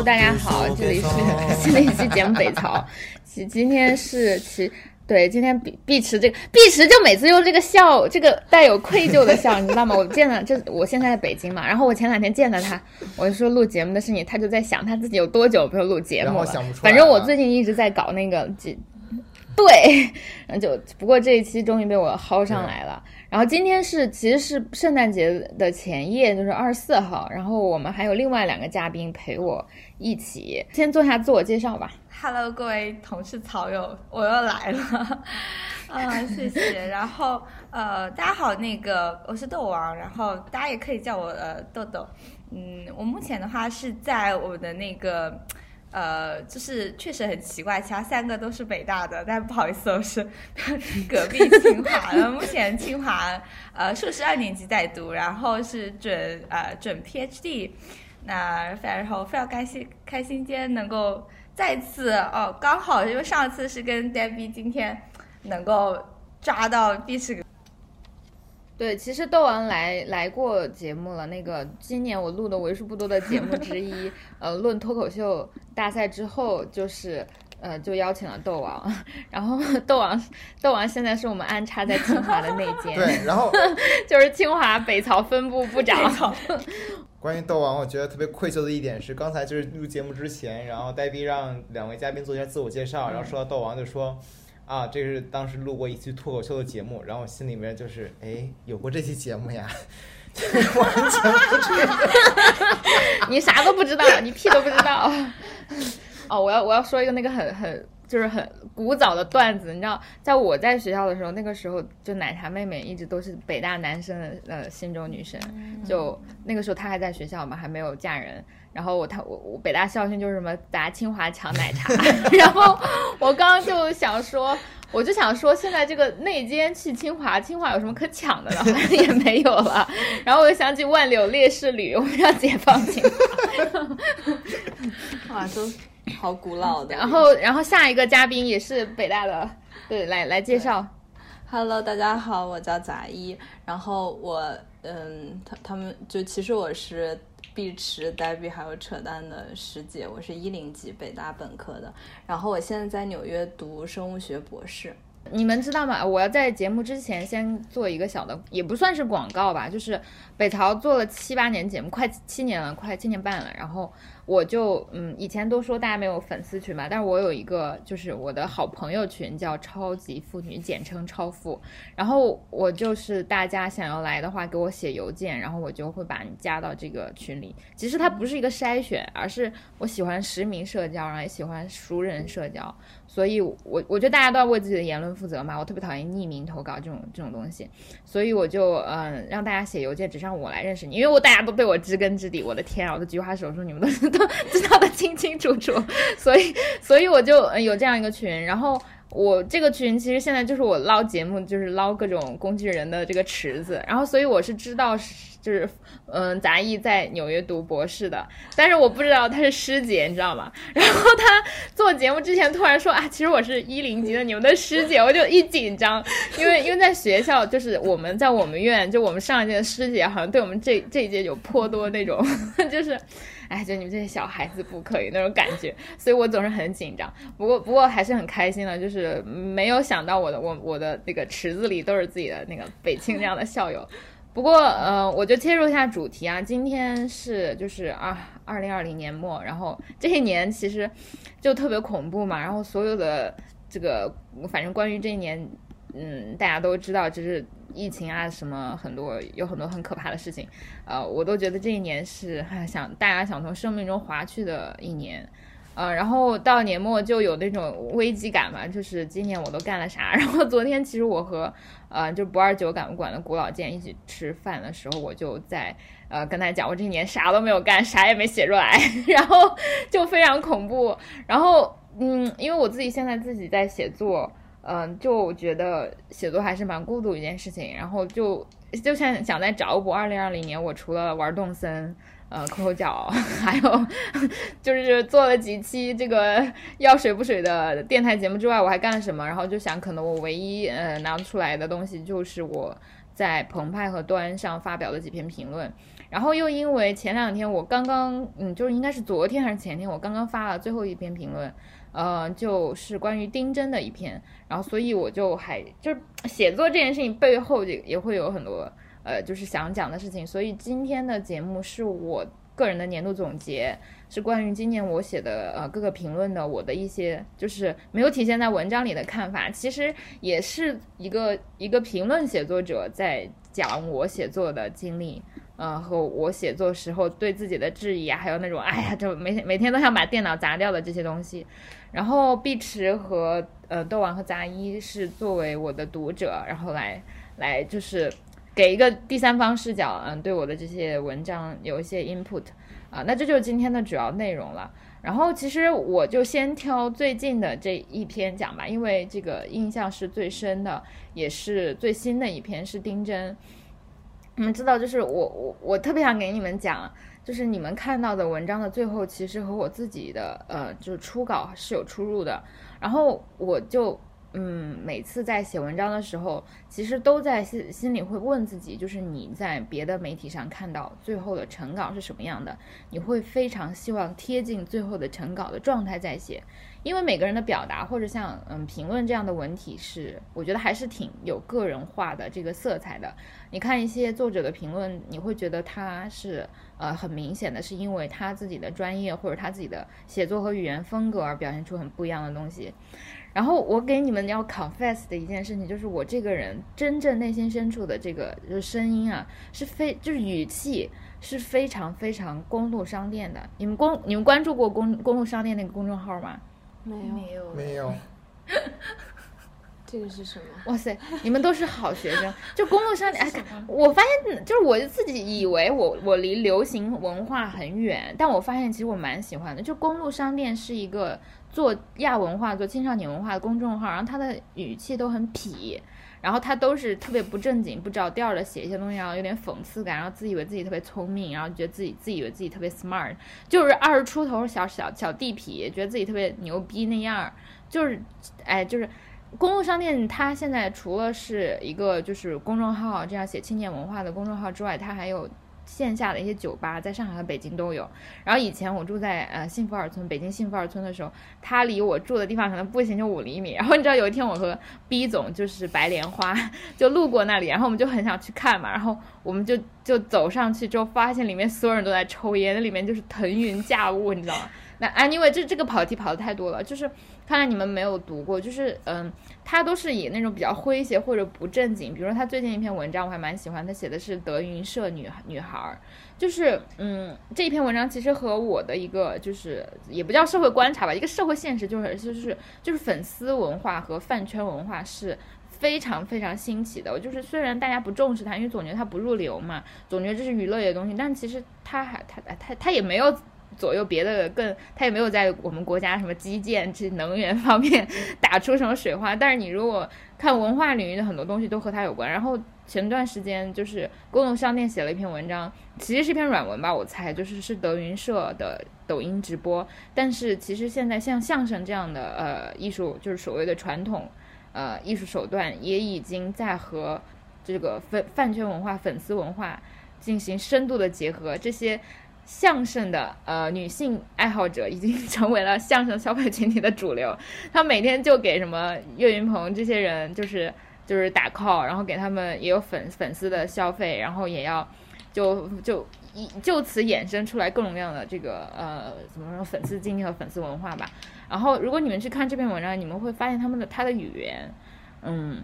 Hello，大家好，这里是 新的一期节目《北朝》，今今天是其对今天碧碧池这个碧池就每次用这个笑，这个带有愧疚的笑，你知道吗？我见了这我现在在北京嘛，然后我前两天见了他，我就说录节目的事情，他就在想他自己有多久没有录节目了。反正我最近一直在搞那个这。对，然后就不过这一期终于被我薅上来了。然后今天是其实是圣诞节的前夜，就是二十四号。然后我们还有另外两个嘉宾陪我一起。先做下自我介绍吧。Hello，各位同事草友，我又来了。啊，谢谢。然后呃，大家好，那个我是豆王，然后大家也可以叫我呃豆豆。嗯，我目前的话是在我的那个。呃，就是确实很奇怪，其他三个都是北大的，但不好意思，我是隔壁清华的。目前清华呃硕士二年级在读，然后是准呃准 PhD。那然后非常开心，开心今天能够再次哦，刚好因为上次是跟 Debbie，今天能够抓到必是。对，其实豆王来来过节目了。那个今年我录的为数不多的节目之一，呃，论脱口秀大赛之后，就是呃，就邀请了豆王。然后豆王，豆王现在是我们安插在清华的内奸。对，然后 就是清华北曹分部部长。关于豆王，我觉得特别愧疚的一点是，刚才就是录节目之前，然后呆逼让两位嘉宾做一下自我介绍，然后说到豆王就说。啊，这是当时录过一期脱口秀的节目，然后我心里面就是，哎，有过这期节目呀，完全不知道，你啥都不知道，你屁都不知道。哦，我要我要说一个那个很很就是很古早的段子，你知道，在我在学校的时候，那个时候就奶茶妹妹一直都是北大男生的呃心中女神，就那个时候她还在学校嘛，还没有嫁人。然后我他我我北大校训就是什么砸清华抢奶茶，然后我刚刚就想说，我就想说现在这个内奸去清华，清华有什么可抢的呢？也没有了。然后我又想起万柳烈士旅，我们要解放清华，哇，都好古老的。然后然后下一个嘉宾也是北大的，对，来来介绍。Hello，大家好，我叫杂一。然后我嗯，他他们就其实我是。碧池、黛比还有扯淡的师姐，我是一零级北大本科的，然后我现在在纽约读生物学博士。你们知道吗？我要在节目之前先做一个小的，也不算是广告吧，就是北朝做了七八年节目，快七年了，快七年半了，然后。我就嗯，以前都说大家没有粉丝群嘛，但是我有一个就是我的好朋友群，叫超级妇女，简称超妇。然后我就是大家想要来的话，给我写邮件，然后我就会把你加到这个群里。其实它不是一个筛选，而是我喜欢实名社交，然后也喜欢熟人社交。所以，我我觉得大家都要为自己的言论负责嘛。我特别讨厌匿名投稿这种这种东西，所以我就嗯让大家写邮件，只让我来认识你，因为我大家都对我知根知底。我的天啊，我的菊花手术你们都都知道 的清清楚楚，所以所以我就嗯有这样一个群，然后。我这个群其实现在就是我捞节目，就是捞各种工具人的这个池子，然后所以我是知道，就是嗯，杂艺在纽约读博士的，但是我不知道他是师姐，你知道吗？然后他做节目之前突然说啊，其实我是一零级的你们的师姐，我就一紧张，因为因为在学校就是我们在我们院就我们上一届的师姐好像对我们这这一届有颇多那种 就是。哎，就你们这些小孩子不可以那种感觉，所以我总是很紧张。不过，不过还是很开心的，就是没有想到我的我我的那个池子里都是自己的那个北庆这样的校友。不过，呃，我就切入一下主题啊，今天是就是二二零二零年末，然后这一年其实就特别恐怖嘛，然后所有的这个反正关于这一年，嗯，大家都知道，就是。疫情啊，什么很多有很多很可怕的事情，呃，我都觉得这一年是想大家想从生命中划去的一年，呃，然后到年末就有那种危机感嘛，就是今年我都干了啥？然后昨天其实我和呃就不二九感悟馆的古老剑一起吃饭的时候，我就在呃跟他讲，我这一年啥都没有干，啥也没写出来，然后就非常恐怖。然后嗯，因为我自己现在自己在写作。嗯，就觉得写作还是蛮孤独一件事情，然后就就像想在找补二零二零年，我除了玩动森，呃，抠抠脚，还有就是做了几期这个要水不水的电台节目之外，我还干了什么？然后就想，可能我唯一呃拿出来的东西就是我在澎湃和端上发表的几篇评论。然后又因为前两天我刚刚，嗯，就是应该是昨天还是前天，我刚刚发了最后一篇评论，呃，就是关于丁真的一篇，然后所以我就还就是 写作这件事情背后也也会有很多呃，就是想讲的事情，所以今天的节目是我个人的年度总结，是关于今年我写的呃各个评论的我的一些就是没有体现在文章里的看法，其实也是一个一个评论写作者在讲我写作的经历。呃，和我写作时候对自己的质疑啊，还有那种哎呀，就每每天都想把电脑砸掉的这些东西。然后碧池和呃豆丸和杂一是作为我的读者，然后来来就是给一个第三方视角，嗯，对我的这些文章有一些 input 啊。那这就是今天的主要内容了。然后其实我就先挑最近的这一篇讲吧，因为这个印象是最深的，也是最新的一篇，是丁真。你们知道，就是我我我特别想给你们讲，就是你们看到的文章的最后，其实和我自己的呃，就是初稿是有出入的。然后我就嗯，每次在写文章的时候，其实都在心心里会问自己，就是你在别的媒体上看到最后的成稿是什么样的，你会非常希望贴近最后的成稿的状态在写。因为每个人的表达或者像嗯评论这样的文体是，我觉得还是挺有个人化的这个色彩的。你看一些作者的评论，你会觉得他是呃很明显的，是因为他自己的专业或者他自己的写作和语言风格而表现出很不一样的东西。然后我给你们要 confess 的一件事情，就是我这个人真正内心深处的这个就是声音啊，是非就是语气是非常非常公路商店的。你们公你们关注过公公路商店那个公众号吗？没有没有没有，这个是什么？哇塞，你们都是好学生。就公路商店，哎，我发现就是我自己以为我我离流行文化很远，但我发现其实我蛮喜欢的。就公路商店是一个做亚文化、做青少年文化的公众号，然后他的语气都很痞。然后他都是特别不正经、不着调的写一些东西，然后有点讽刺感，然后自以为自己特别聪明，然后觉得自己自以为自己特别 smart，就是二十出头小小小地痞，觉得自己特别牛逼那样，就是，哎，就是公路商店，它现在除了是一个就是公众号这样写青年文化的公众号之外，它还有。线下的一些酒吧，在上海和北京都有。然后以前我住在呃幸福二村，北京幸福二村的时候，它离我住的地方可能步行就五厘米。然后你知道有一天我和 B 总就是白莲花就路过那里，然后我们就很想去看嘛。然后我们就就走上去之后，发现里面所有人都在抽烟，那里面就是腾云驾雾，你知道吗？那 anyway，这这个跑题跑的太多了，就是看来你们没有读过，就是嗯，他都是以那种比较诙谐或者不正经，比如说他最近一篇文章我还蛮喜欢，他写的是德云社女女孩儿，就是嗯，这一篇文章其实和我的一个就是也不叫社会观察吧，一个社会现实就是就是就是粉丝文化和饭圈文化是非常非常兴起的，就是虽然大家不重视它，因为总觉得它不入流嘛，总觉得这是娱乐的东西，但其实它还它它它也没有。左右别的更，他也没有在我们国家什么基建、这能源方面 打出什么水花。但是你如果看文化领域的很多东西都和他有关。然后前段时间就是公路商店写了一篇文章，其实是一篇软文吧，我猜就是是德云社的抖音直播。但是其实现在像相声这样的呃艺术，就是所谓的传统呃艺术手段，也已经在和这个粉饭圈文化、粉丝文化进行深度的结合。这些。相声的呃女性爱好者已经成为了相声消费群体的主流，他每天就给什么岳云鹏这些人就是就是打 call，然后给他们也有粉粉丝的消费，然后也要就就一就此衍生出来各种各样的这个呃怎么说粉丝经济和粉丝文化吧。然后如果你们去看这篇文章，你们会发现他们的他的语言，嗯。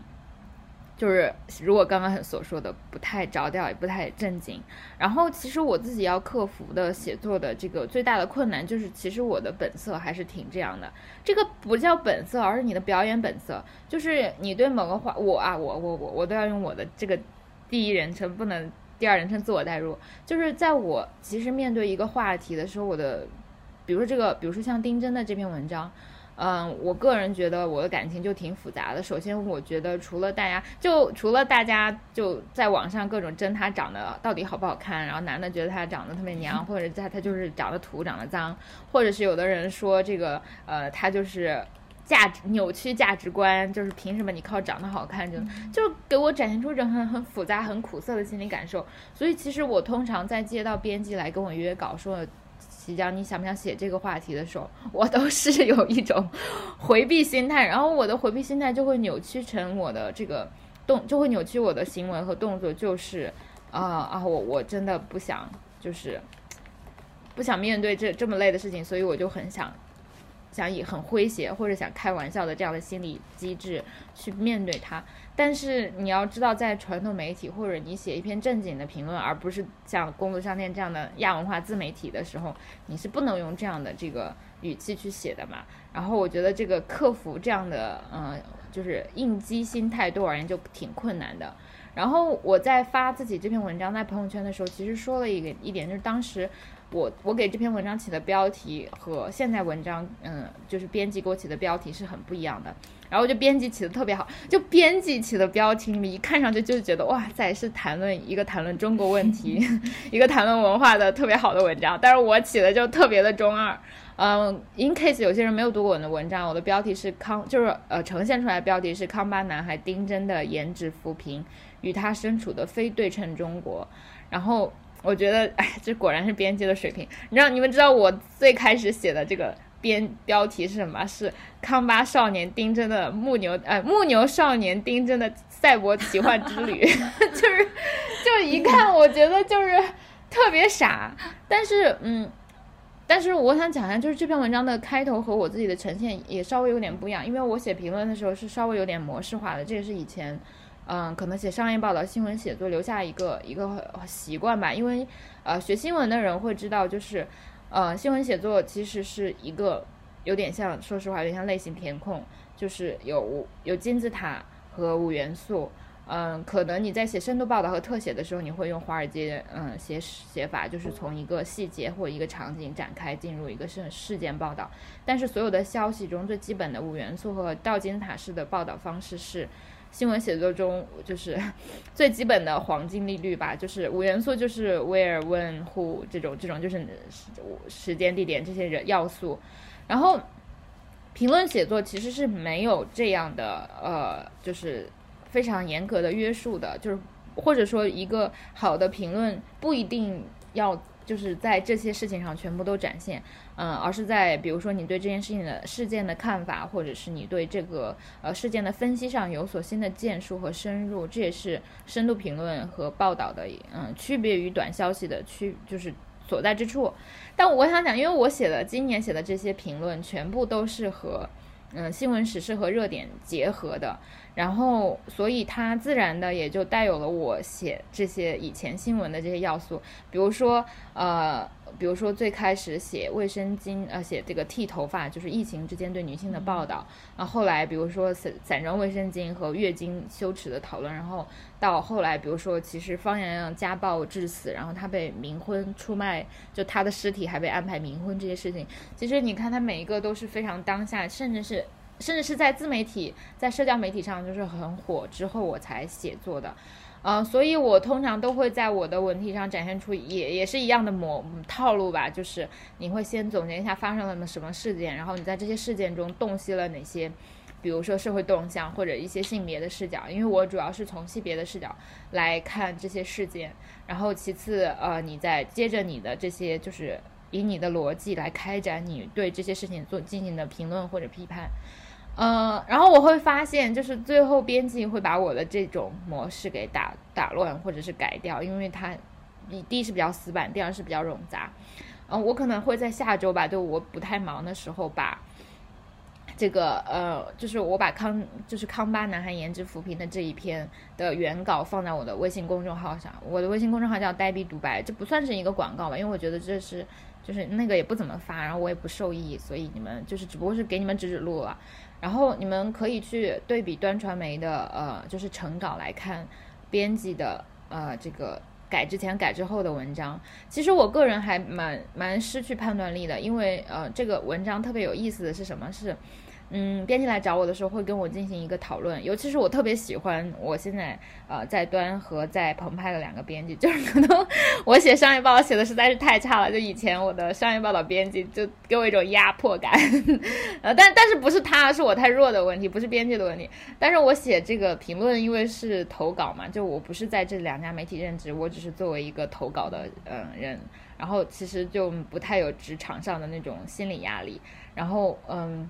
就是如果刚刚所说的不太着调，也不太正经。然后其实我自己要克服的写作的这个最大的困难，就是其实我的本色还是挺这样的。这个不叫本色，而是你的表演本色。就是你对某个话，我啊，我我我我都要用我的这个第一人称，不能第二人称自我代入。就是在我其实面对一个话题的时候，我的，比如说这个，比如说像丁真的这篇文章。嗯，我个人觉得我的感情就挺复杂的。首先，我觉得除了大家，就除了大家就在网上各种争他长得到底好不好看，然后男的觉得他长得特别娘，或者他他就是长得土、长得脏，或者是有的人说这个呃他就是价值扭曲价值观，就是凭什么你靠长得好看就就给我展现出一种很很复杂、很苦涩的心理感受。所以其实我通常在接到编辑来跟我约稿说。即将你想不想写这个话题的时候，我都是有一种回避心态，然后我的回避心态就会扭曲成我的这个动，就会扭曲我的行为和动作，就是啊啊，我我真的不想，就是不想面对这这么累的事情，所以我就很想。想以很诙谐或者想开玩笑的这样的心理机制去面对它，但是你要知道，在传统媒体或者你写一篇正经的评论，而不是像公路商店这样的亚文化自媒体的时候，你是不能用这样的这个语气去写的嘛。然后我觉得这个克服这样的嗯，就是应激心态对我而言就挺困难的。然后我在发自己这篇文章在朋友圈的时候，其实说了一个一点，就是当时。我我给这篇文章起的标题和现在文章，嗯，就是编辑给我起的标题是很不一样的。然后就编辑起的特别好，就编辑起的标题，你们一看上去就是觉得哇塞，是谈论一个谈论中国问题，一个谈论文化的特别好的文章。但是我起的就特别的中二。嗯，in case 有些人没有读过我的文章，我的标题是康，就是呃呈现出来的标题是康巴男孩丁真的颜值扶贫与他身处的非对称中国，然后。我觉得，哎，这果然是编辑的水平。你知道，你们知道我最开始写的这个编标题是什么？是康巴少年丁真的木牛，呃，木牛少年丁真的赛博奇幻之旅，就是，就一看，我觉得就是特别傻。但是，嗯，但是我想讲一下，就是这篇文章的开头和我自己的呈现也稍微有点不一样，因为我写评论的时候是稍微有点模式化的，这也是以前。嗯，可能写商业报道、新闻写作留下一个一个习惯吧，因为呃，学新闻的人会知道，就是呃，新闻写作其实是一个有点像，说实话，有点像类型填空，就是有有金字塔和五元素。嗯，可能你在写深度报道和特写的时候，你会用华尔街嗯写写法，就是从一个细节或一个场景展开进入一个事事件报道。但是所有的消息中最基本的五元素和倒金字塔式的报道方式是。新闻写作中就是 最基本的黄金利率吧，就是五元素，就是 where、when、who 这种这种就是时间、地点这些人要素。然后评论写作其实是没有这样的呃，就是非常严格的约束的，就是或者说一个好的评论不一定要。就是在这些事情上全部都展现，嗯，而是在比如说你对这件事情的事件的看法，或者是你对这个呃事件的分析上有所新的建树和深入，这也是深度评论和报道的嗯区别于短消息的区就是所在之处。但我想讲，因为我写的今年写的这些评论全部都是和嗯新闻时事和热点结合的。然后，所以它自然的也就带有了我写这些以前新闻的这些要素，比如说，呃，比如说最开始写卫生巾，呃，写这个剃头发，就是疫情之间对女性的报道。然后后来，比如说散散装卫生巾和月经羞耻的讨论。然后到后来，比如说其实方洋洋家暴致死，然后他被冥婚出卖，就他的尸体还被安排冥婚这些事情。其实你看，他每一个都是非常当下，甚至是。甚至是在自媒体、在社交媒体上就是很火之后，我才写作的，呃，所以我通常都会在我的文体上展现出也也是一样的模套路吧，就是你会先总结一下发生了什么事件，然后你在这些事件中洞悉了哪些，比如说社会动向或者一些性别的视角，因为我主要是从性别的视角来看这些事件，然后其次，呃，你再接着你的这些就是以你的逻辑来开展你对这些事情做进行的评论或者批判。嗯，然后我会发现，就是最后编辑会把我的这种模式给打打乱，或者是改掉，因为它，第一是比较死板，第二是比较冗杂。嗯，我可能会在下周吧，就我不太忙的时候，把这个呃，就是我把康就是康巴男孩颜值扶贫的这一篇的原稿放在我的微信公众号上。我的微信公众号叫呆逼独白，这不算是一个广告吧，因为我觉得这是就是那个也不怎么发，然后我也不受益，所以你们就是只不过是给你们指指路了。然后你们可以去对比端传媒的呃，就是成稿来看，编辑的呃这个改之前改之后的文章。其实我个人还蛮蛮失去判断力的，因为呃这个文章特别有意思的是什么？是嗯，编辑来找我的时候会跟我进行一个讨论，尤其是我特别喜欢我现在呃在端和在澎湃的两个编辑，就是可能 我写商业报道写的实在是太差了，就以前我的商业报道编辑就给我一种压迫感，呃，但但是不是他，是我太弱的问题，不是编辑的问题。但是我写这个评论，因为是投稿嘛，就我不是在这两家媒体任职，我只是作为一个投稿的嗯人，然后其实就不太有职场上的那种心理压力，然后嗯。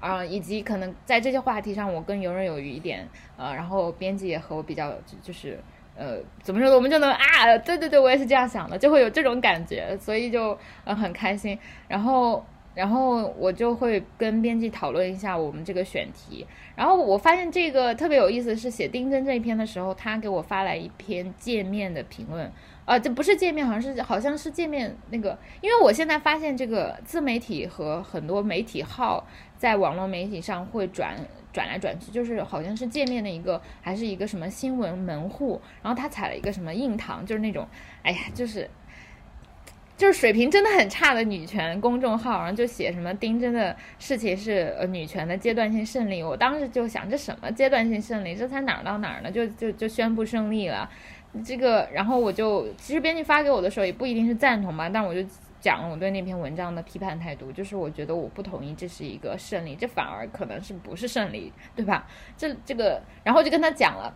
啊，以及可能在这些话题上，我更游刃有余一点，呃，然后编辑也和我比较，就是呃，怎么说呢，我们就能啊，对对对，我也是这样想的，就会有这种感觉，所以就呃很开心。然后，然后我就会跟编辑讨论一下我们这个选题。然后我发现这个特别有意思，是写丁真这一篇的时候，他给我发来一篇界面的评论。啊，这不是界面，好像是好像是界面那个，因为我现在发现这个自媒体和很多媒体号在网络媒体上会转转来转去，就是好像是界面的一个，还是一个什么新闻门户，然后他踩了一个什么硬糖，就是那种，哎呀，就是就是水平真的很差的女权公众号，然后就写什么丁真的事情是呃女权的阶段性胜利，我当时就想这什么阶段性胜利，这才哪儿到哪儿呢？就就就宣布胜利了。这个，然后我就其实编辑发给我的时候也不一定是赞同吧，但我就讲了我对那篇文章的批判态度，就是我觉得我不同意这是一个胜利，这反而可能是不是胜利，对吧？这这个，然后就跟他讲了，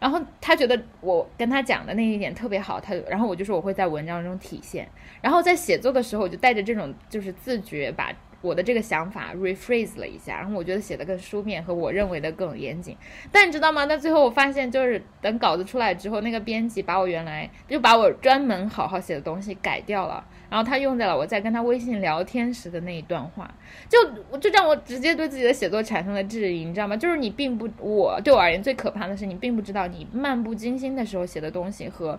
然后他觉得我跟他讲的那一点特别好，他然后我就说我会在文章中体现，然后在写作的时候我就带着这种就是自觉把。我的这个想法 rephrase 了一下，然后我觉得写的更书面，和我认为的更严谨。但你知道吗？那最后我发现，就是等稿子出来之后，那个编辑把我原来就把我专门好好写的东西改掉了，然后他用在了我在跟他微信聊天时的那一段话，就我就让我直接对自己的写作产生了质疑，你知道吗？就是你并不，我对我而言最可怕的是，你并不知道你漫不经心的时候写的东西和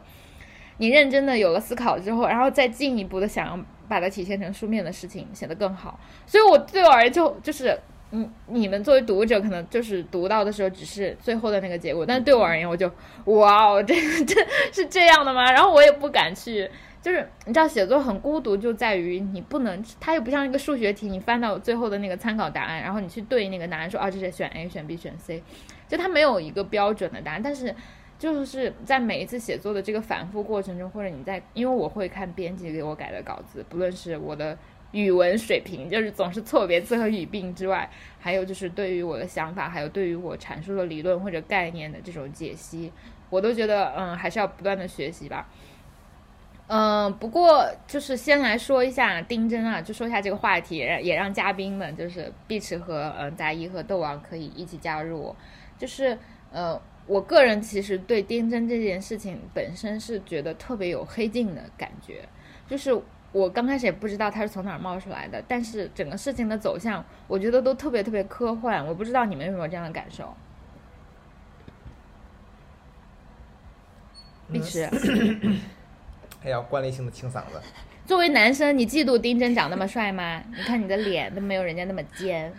你认真的有了思考之后，然后再进一步的想要。把它体现成书面的事情写得更好，所以我对我而言就就是，嗯，你们作为读者可能就是读到的时候只是最后的那个结果，但是对我而言我就哇哦，这这是这样的吗？然后我也不敢去，就是你知道写作很孤独，就在于你不能，它又不像一个数学题，你翻到最后的那个参考答案，然后你去对那个答案说啊，这是选 A 选 B 选 C，就它没有一个标准的答案，但是。就是在每一次写作的这个反复过程中，或者你在，因为我会看编辑给我改的稿子，不论是我的语文水平，就是总是错别字和语病之外，还有就是对于我的想法，还有对于我阐述的理论或者概念的这种解析，我都觉得，嗯，还是要不断的学习吧。嗯，不过就是先来说一下丁真啊，就说一下这个话题，也让嘉宾们就是碧池和嗯杂一和豆王可以一起加入，就是嗯。我个人其实对丁真这件事情本身是觉得特别有黑镜的感觉，就是我刚开始也不知道他是从哪儿冒出来的，但是整个事情的走向，我觉得都特别特别科幻。我不知道你们有没有这样的感受？碧池，哎呀，惯例性的清嗓子。作为男生，你嫉妒丁真长那么帅吗？你看你的脸都没有人家那么尖。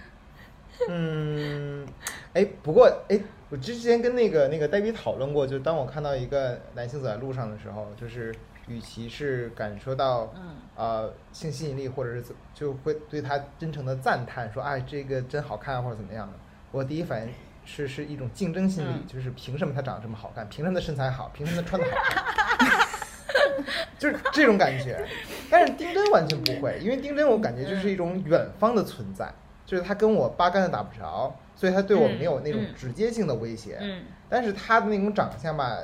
嗯，哎，不过哎。我之前跟那个那个黛比讨论过，就是当我看到一个男性走在路上的时候，就是与其是感受到，呃，性吸引力，或者是就会对他真诚的赞叹，说哎这个真好看或者怎么样的，我第一反应是是一种竞争心理，就是凭什么他长得这么好看，凭什么他身材好，凭什么他穿的好看，就是这种感觉。但是丁真完全不会，因为丁真我感觉就是一种远方的存在，就是他跟我八竿子打不着。所以他对我没有那种直接性的威胁，但是他的那种长相吧，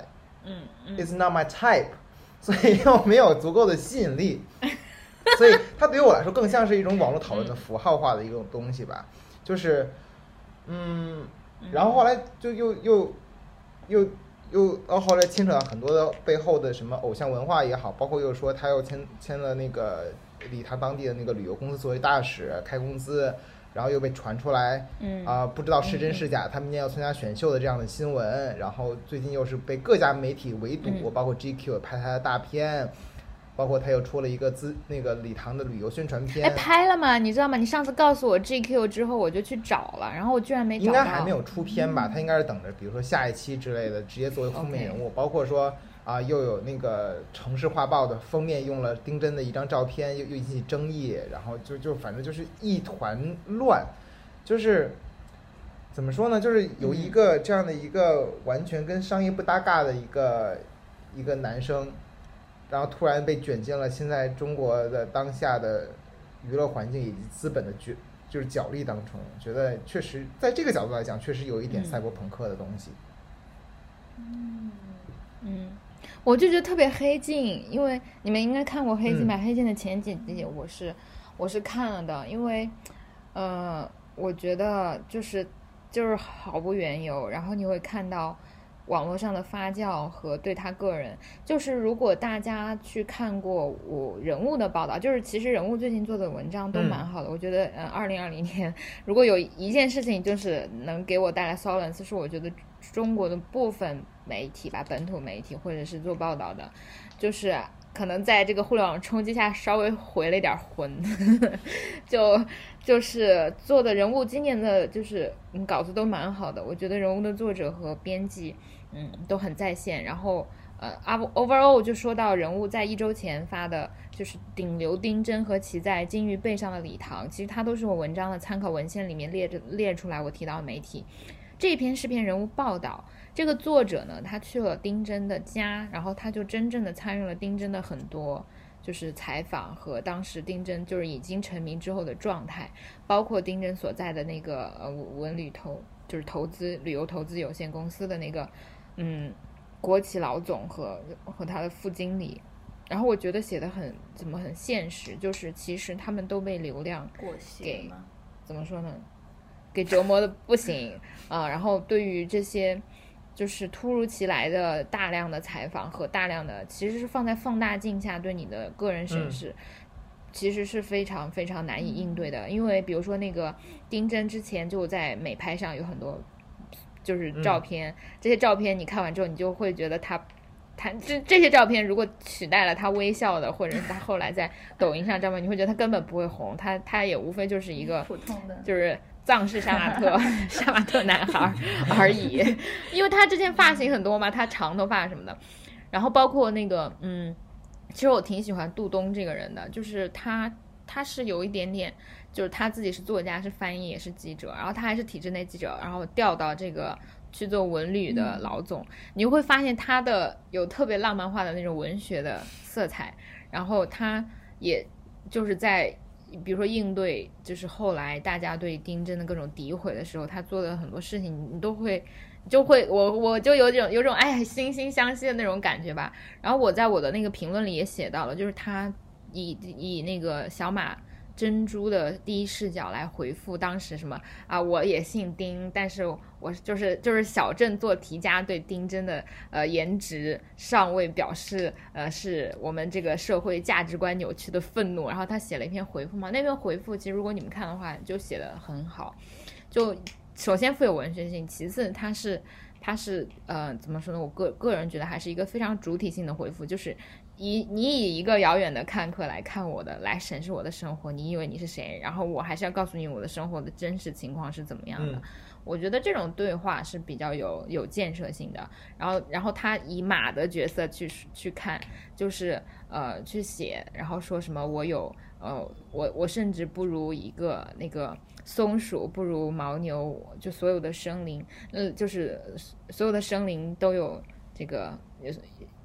嗯，is not my type，所以又没有足够的吸引力，所以他对于我来说更像是一种网络讨论的符号化的一种东西吧，就是，嗯，然后后来就又又又又到后来牵扯到很多的背后的什么偶像文化也好，包括又说他又签签了那个理他当地的那个旅游公司作为大使开公司。然后又被传出来，嗯啊，不知道是真是假。他明年要参加选秀的这样的新闻，然后最近又是被各家媒体围堵，包括 GQ 拍他的大片，包括他又出了一个资那个礼堂的旅游宣传片。哎，拍了吗？你知道吗？你上次告诉我 GQ 之后，我就去找了，然后我居然没找到。应该还没有出片吧？他应该是等着，比如说下一期之类的，直接作为封面人物，包括说。啊，又有那个城市画报的封面用了丁真的一张照片，又又引起争议，然后就就反正就是一团乱。就是怎么说呢？就是有一个这样的一个完全跟商业不搭嘎的一个一个男生，然后突然被卷进了现在中国的当下的娱乐环境以及资本的角就是角力当中，觉得确实在这个角度来讲，确实有一点嗯赛博朋克的东西。嗯嗯，我就觉得特别黑镜，因为你们应该看过黑镜吧？黑镜的前几集我是我是看了的，因为呃，我觉得就是就是毫无缘由，然后你会看到网络上的发酵和对他个人，就是如果大家去看过我人物的报道，就是其实人物最近做的文章都蛮好的，我觉得呃，二零二零年如果有一件事情就是能给我带来 solace，是我觉得中国的部分媒体吧，本土媒体或者是做报道的，就是可能在这个互联网冲击下稍微回了一点魂，就就是做的人物今年的就是嗯稿子都蛮好的，我觉得人物的作者和编辑嗯都很在线，然后。呃，overall 就说到人物在一周前发的，就是顶流丁真和骑在金鱼背上的李唐，其实它都是我文章的参考文献里面列着列出来我提到的媒体。这篇是篇人物报道，这个作者呢，他去了丁真的家，然后他就真正的参与了丁真的很多就是采访和当时丁真就是已经成名之后的状态，包括丁真所在的那个呃文旅投就是投资旅游投资有限公司的那个嗯国企老总和和他的副经理。然后我觉得写的很怎么很现实，就是其实他们都被流量过给？怎么说呢，给折磨的不行啊。然后对于这些就是突如其来的大量的采访和大量的，其实是放在放大镜下对你的个人审视。其实是非常非常难以应对的，因为比如说那个丁真之前就在美拍上有很多就是照片，这些照片你看完之后，你就会觉得他他这这些照片如果取代了他微笑的，或者是他后来在抖音上照片，你会觉得他根本不会红，他他也无非就是一个普通的，就是藏式杀马特 杀马特男孩儿而已，因为他之前发型很多嘛，他长头发什么的，然后包括那个嗯，其实我挺喜欢杜东这个人的，就是他他是有一点点，就是他自己是作家，是翻译，也是记者，然后他还是体制内记者，然后调到这个。去做文旅的老总，你会发现他的有特别浪漫化的那种文学的色彩，然后他也就是在比如说应对，就是后来大家对丁真的各种诋毁的时候，他做的很多事情，你都会就会我我就有种有种哎惺惺相惜的那种感觉吧。然后我在我的那个评论里也写到了，就是他以以那个小马。珍珠的第一视角来回复当时什么啊？我也姓丁，但是我就是就是小镇做题家对丁真的呃颜值尚未表示呃是我们这个社会价值观扭曲的愤怒。然后他写了一篇回复嘛，那篇回复其实如果你们看的话，就写的很好。就首先富有文学性，其次它是它是呃怎么说呢？我个个人觉得还是一个非常主体性的回复，就是。以你以一个遥远的看客来看我的，来审视我的生活，你以为你是谁？然后我还是要告诉你我的生活的真实情况是怎么样的。嗯我觉得这种对话是比较有有建设性的。然后，然后他以马的角色去去看，就是呃去写，然后说什么我有呃我我甚至不如一个那个松鼠，不如牦牛，就所有的生灵，呃，就是所有的生灵都有这个。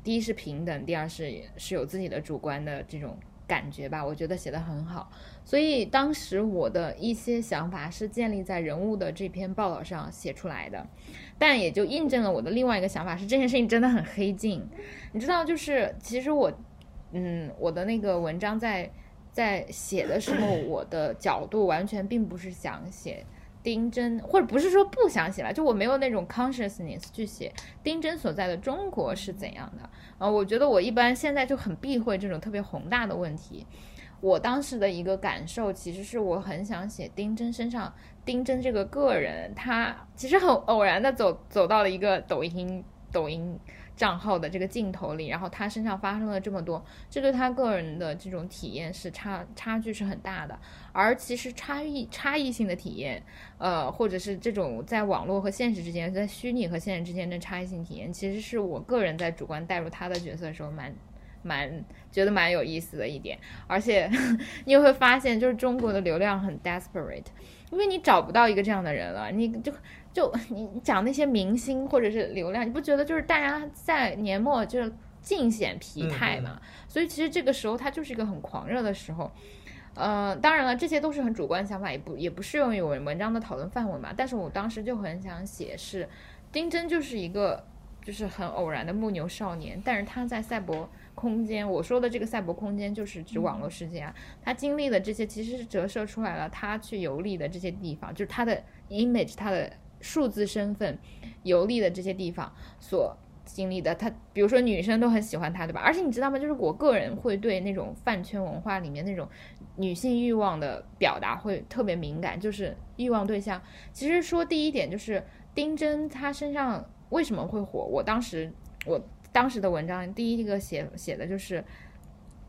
第一是平等，第二是是有自己的主观的这种感觉吧，我觉得写的很好。所以当时我的一些想法是建立在人物的这篇报道上写出来的，但也就印证了我的另外一个想法是这件事情真的很黑镜。你知道，就是其实我，嗯，我的那个文章在在写的时候，我的角度完全并不是想写。丁真，或者不是说不想写了，就我没有那种 consciousness 去写丁真所在的中国是怎样的。呃，我觉得我一般现在就很避讳这种特别宏大的问题。我当时的一个感受，其实是我很想写丁真身上，丁真这个个人，他其实很偶然的走走到了一个抖音抖音账号的这个镜头里，然后他身上发生了这么多，这对他个人的这种体验是差差距是很大的。而其实差异差异性的体验，呃，或者是这种在网络和现实之间，在虚拟和现实之间的差异性体验，其实是我个人在主观带入他的角色的时候蛮蛮觉得蛮有意思的一点。而且 你也会发现，就是中国的流量很 desperate，因为你找不到一个这样的人了，你就就你讲那些明星或者是流量，你不觉得就是大家在年末就是尽显疲态嘛？所以其实这个时候它就是一个很狂热的时候。呃，当然了，这些都是很主观想法，也不也不适用于我文章的讨论范围嘛。但是我当时就很想写，是丁真就是一个就是很偶然的木牛少年，但是他在赛博空间，我说的这个赛博空间就是指网络世界啊，他经历的这些其实是折射出来了他去游历的这些地方，就是他的 image，他的数字身份游历的这些地方所。经历的他，比如说女生都很喜欢他，对吧？而且你知道吗？就是我个人会对那种饭圈文化里面那种女性欲望的表达会特别敏感，就是欲望对象。其实说第一点就是丁真她身上为什么会火？我当时我当时的文章第一个写写的就是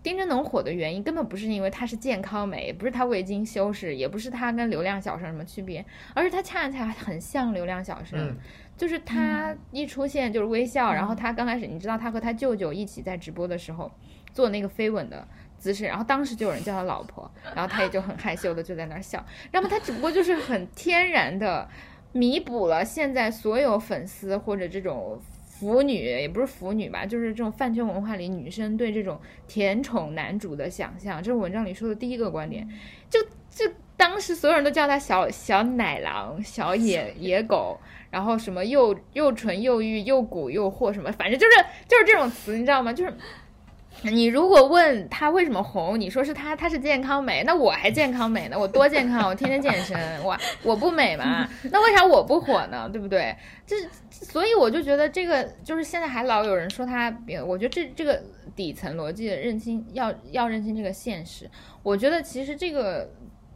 丁真能火的原因，根本不是因为她是健康美，不是她未经修饰，也不是她跟流量小生什么区别，而是她恰恰很像流量小生。就是他一出现就是微笑，然后他刚开始你知道他和他舅舅一起在直播的时候做那个飞吻的姿势，然后当时就有人叫他老婆，然后他也就很害羞的就在那儿笑，那么他只不过就是很天然的弥补了现在所有粉丝或者这种腐女也不是腐女吧，就是这种饭圈文化里女生对这种甜宠男主的想象，这是文章里说的第一个观点，就就当时所有人都叫他小小奶狼、小野野狗。然后什么又又纯又欲又蛊又惑什么，反正就是就是这种词，你知道吗？就是你如果问他为什么红，你说是他他是健康美，那我还健康美呢，我多健康，我天天健身，我我不美吗？那为啥我不火呢？对不对？这所以我就觉得这个就是现在还老有人说他，我觉得这这个底层逻辑认清要要认清这个现实。我觉得其实这个。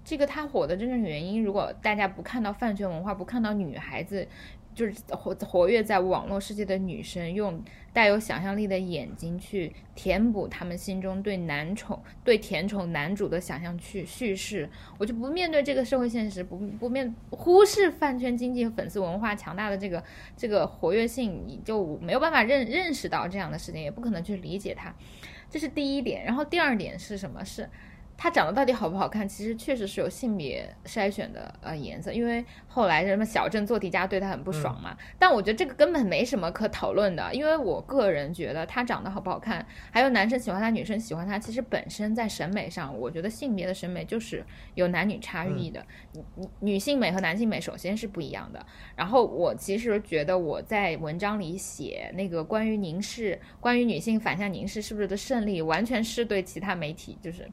这个他火的真正原因，如果大家不看到饭圈文化，不看到女孩子，就是活活跃在网络世界的女生，用带有想象力的眼睛去填补他们心中对男宠、对甜宠男主的想象去叙事，我就不面对这个社会现实，不不面忽视饭圈经济和粉丝文化强大的这个这个活跃性，你就没有办法认认识到这样的事情，也不可能去理解它，这是第一点。然后第二点是什么？是。他长得到底好不好看？其实确实是有性别筛选的，呃，颜色。因为后来什么小镇做题家对他很不爽嘛。但我觉得这个根本没什么可讨论的，因为我个人觉得他长得好不好看，还有男生喜欢他，女生喜欢他，其实本身在审美上，我觉得性别的审美就是有男女差异的。女女性美和男性美首先是不一样的。然后我其实觉得我在文章里写那个关于凝视，关于女性反向凝视是不是的胜利，完全是对其他媒体就是。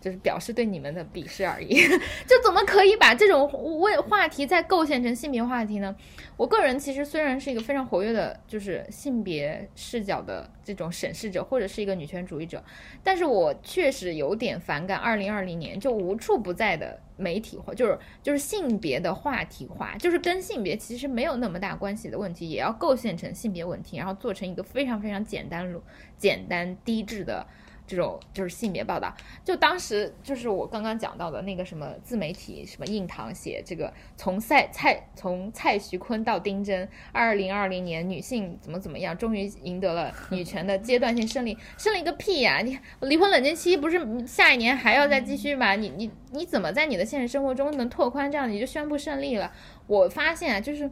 就是表示对你们的鄙视而已，就怎么可以把这种问话题再构建成性别话题呢？我个人其实虽然是一个非常活跃的，就是性别视角的这种审视者，或者是一个女权主义者，但是我确实有点反感二零二零年就无处不在的媒体化，就是就是性别的话题化，就是跟性别其实没有那么大关系的问题，也要构建成性别问题，然后做成一个非常非常简单、简单低质的。这种就是性别报道，就当时就是我刚刚讲到的那个什么自媒体什么硬糖写这个从赛蔡从蔡徐坤到丁真，二零二零年女性怎么怎么样，终于赢得了女权的阶段性胜利，胜利个屁呀！你离婚冷静期不是下一年还要再继续吗？你你你怎么在你的现实生活中能拓宽这样你就宣布胜利了？我发现啊，就是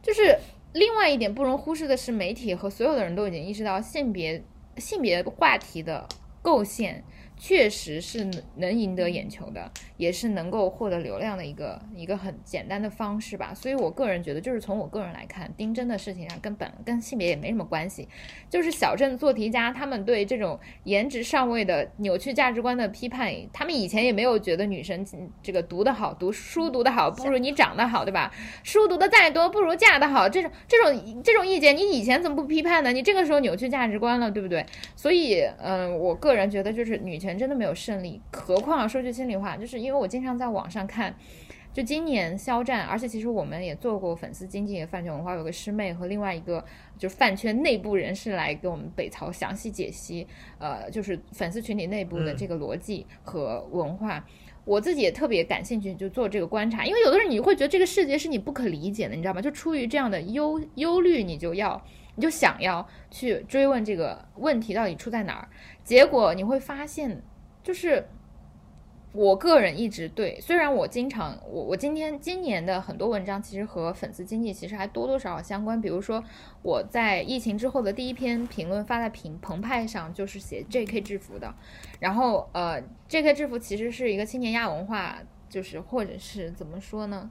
就是另外一点不容忽视的是，媒体和所有的人都已经意识到性别。性别话题的构陷。确实是能赢得眼球的，也是能够获得流量的一个一个很简单的方式吧。所以我个人觉得，就是从我个人来看，丁真的事情上根本跟性别也没什么关系。就是小镇做题家他们对这种颜值上位的扭曲价值观的批判，他们以前也没有觉得女生这个读得好，读书读得好不如你长得好，对吧？书读得再多不如嫁得好，这种这种这种意见，你以前怎么不批判呢？你这个时候扭曲价值观了，对不对？所以，嗯，我个人觉得就是女权。真的没有胜利，何况说句心里话，就是因为我经常在网上看，就今年肖战，而且其实我们也做过粉丝经济饭圈文化，有个师妹和另外一个就是饭圈内部人士来给我们北曹详细解析，呃，就是粉丝群体内部的这个逻辑和文化，我自己也特别感兴趣，就做这个观察，因为有的人你会觉得这个世界是你不可理解的，你知道吗？就出于这样的忧忧虑，你就要。你就想要去追问这个问题到底出在哪儿，结果你会发现，就是我个人一直对，虽然我经常我我今天今年的很多文章其实和粉丝经济其实还多多少少相关，比如说我在疫情之后的第一篇评论发在平澎湃上，就是写 J.K. 制服的，然后呃 J.K. 制服其实是一个青年亚文化，就是或者是怎么说呢？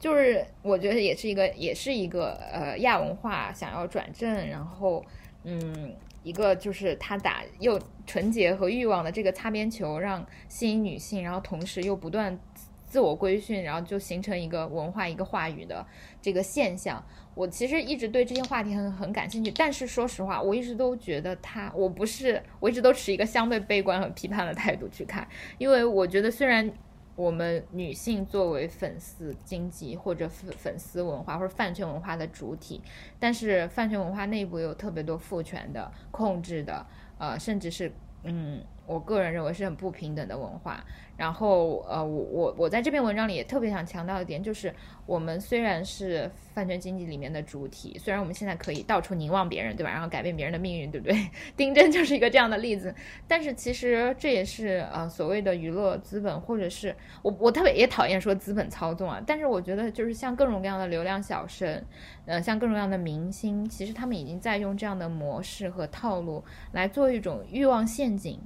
就是我觉得也是一个，也是一个呃亚文化想要转正，然后嗯，一个就是他打又纯洁和欲望的这个擦边球，让吸引女性，然后同时又不断自我规训，然后就形成一个文化一个话语的这个现象。我其实一直对这些话题很很感兴趣，但是说实话，我一直都觉得他，我不是，我一直都持一个相对悲观和批判的态度去看，因为我觉得虽然。我们女性作为粉丝经济或者粉粉丝文化或者饭圈文化的主体，但是饭圈文化内部有特别多父权的控制的，呃，甚至是嗯，我个人认为是很不平等的文化。然后，呃，我我我在这篇文章里也特别想强调一点，就是我们虽然是饭圈经济里面的主体，虽然我们现在可以到处凝望别人，对吧？然后改变别人的命运，对不对？丁真就是一个这样的例子。但是其实这也是呃所谓的娱乐资本，或者是我我特别也讨厌说资本操纵啊。但是我觉得就是像各种各样的流量小生，呃，像各种各样的明星，其实他们已经在用这样的模式和套路来做一种欲望陷阱，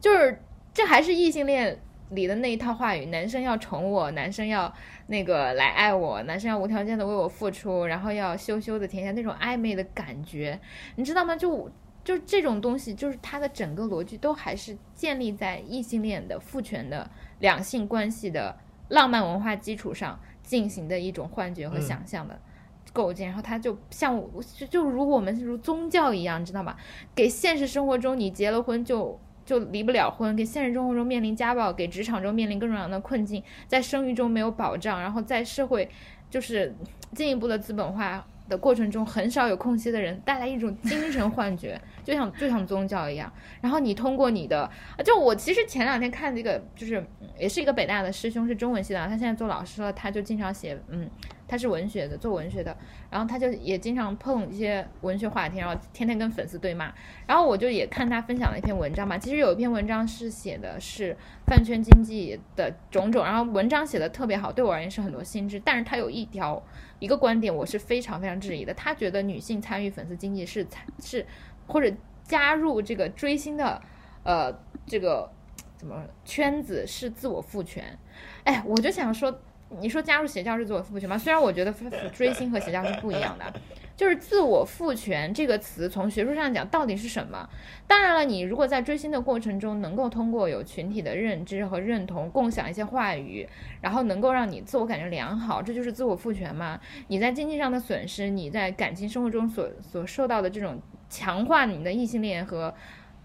就是这还是异性恋。里的那一套话语，男生要宠我，男生要那个来爱我，男生要无条件的为我付出，然后要羞羞的甜下那种暧昧的感觉，你知道吗？就就这种东西，就是它的整个逻辑都还是建立在异性恋的父权的两性关系的浪漫文化基础上进行的一种幻觉和想象的构建，然后它就像就就如我们如宗教一样，你知道吗？给现实生活中你结了婚就。就离不了婚，给现实生活中面临家暴，给职场中面临各种各样的困境，在生育中没有保障，然后在社会就是进一步的资本化的过程中，很少有空隙的人带来一种精神幻觉，就像就像宗教一样。然后你通过你的，就我其实前两天看这个，就是也是一个北大的师兄，是中文系的，他现在做老师了，他就经常写，嗯。他是文学的，做文学的，然后他就也经常碰一些文学话题，然后天天跟粉丝对骂。然后我就也看他分享了一篇文章嘛，其实有一篇文章是写的是饭圈经济的种种，然后文章写的特别好，对我而言是很多心智。但是他有一条一个观点，我是非常非常质疑的。他觉得女性参与粉丝经济是是或者加入这个追星的呃这个怎么圈子是自我赋权。哎，我就想说。你说加入邪教是自我赋权吗？虽然我觉得追星和邪教是不一样的，就是自我赋权这个词从学术上讲到底是什么？当然了，你如果在追星的过程中能够通过有群体的认知和认同，共享一些话语，然后能够让你自我感觉良好，这就是自我赋权吗？你在经济上的损失，你在感情生活中所所受到的这种强化你的异性恋和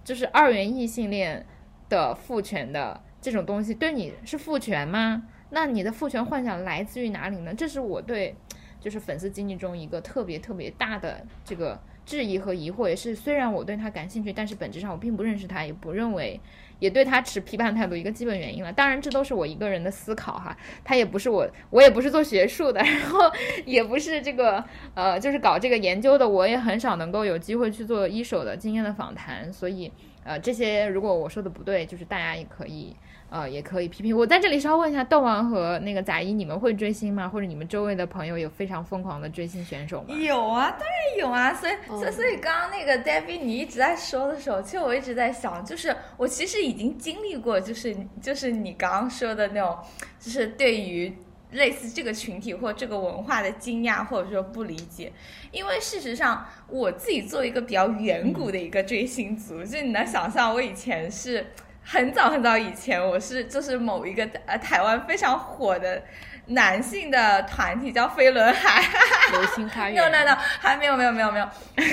就是二元异性恋的赋权的这种东西，对你是赋权吗？那你的赋权幻想来自于哪里呢？这是我对，就是粉丝经济中一个特别特别大的这个质疑和疑惑，也是虽然我对他感兴趣，但是本质上我并不认识他，也不认为，也对他持批判态度一个基本原因了。当然，这都是我一个人的思考哈，他也不是我，我也不是做学术的，然后也不是这个呃，就是搞这个研究的，我也很少能够有机会去做一手的经验的访谈，所以呃，这些如果我说的不对，就是大家也可以。呃，也可以批评我在这里稍问一下，豆王和那个杂一，你们会追星吗？或者你们周围的朋友有非常疯狂的追星选手吗？有啊，当然有啊。所以，所以，所以刚刚那个 Debbie 你一直在说的时候，其实我一直在想，就是我其实已经经历过，就是就是你刚刚说的那种，就是对于类似这个群体或这个文化的惊讶或者说不理解。因为事实上，我自己做一个比较远古的一个追星族，就你能想象，我以前是。很早很早以前，我是就是某一个呃台湾非常火的男性的团体叫飞轮海，流星花园。no no no，还没有没有没有没有，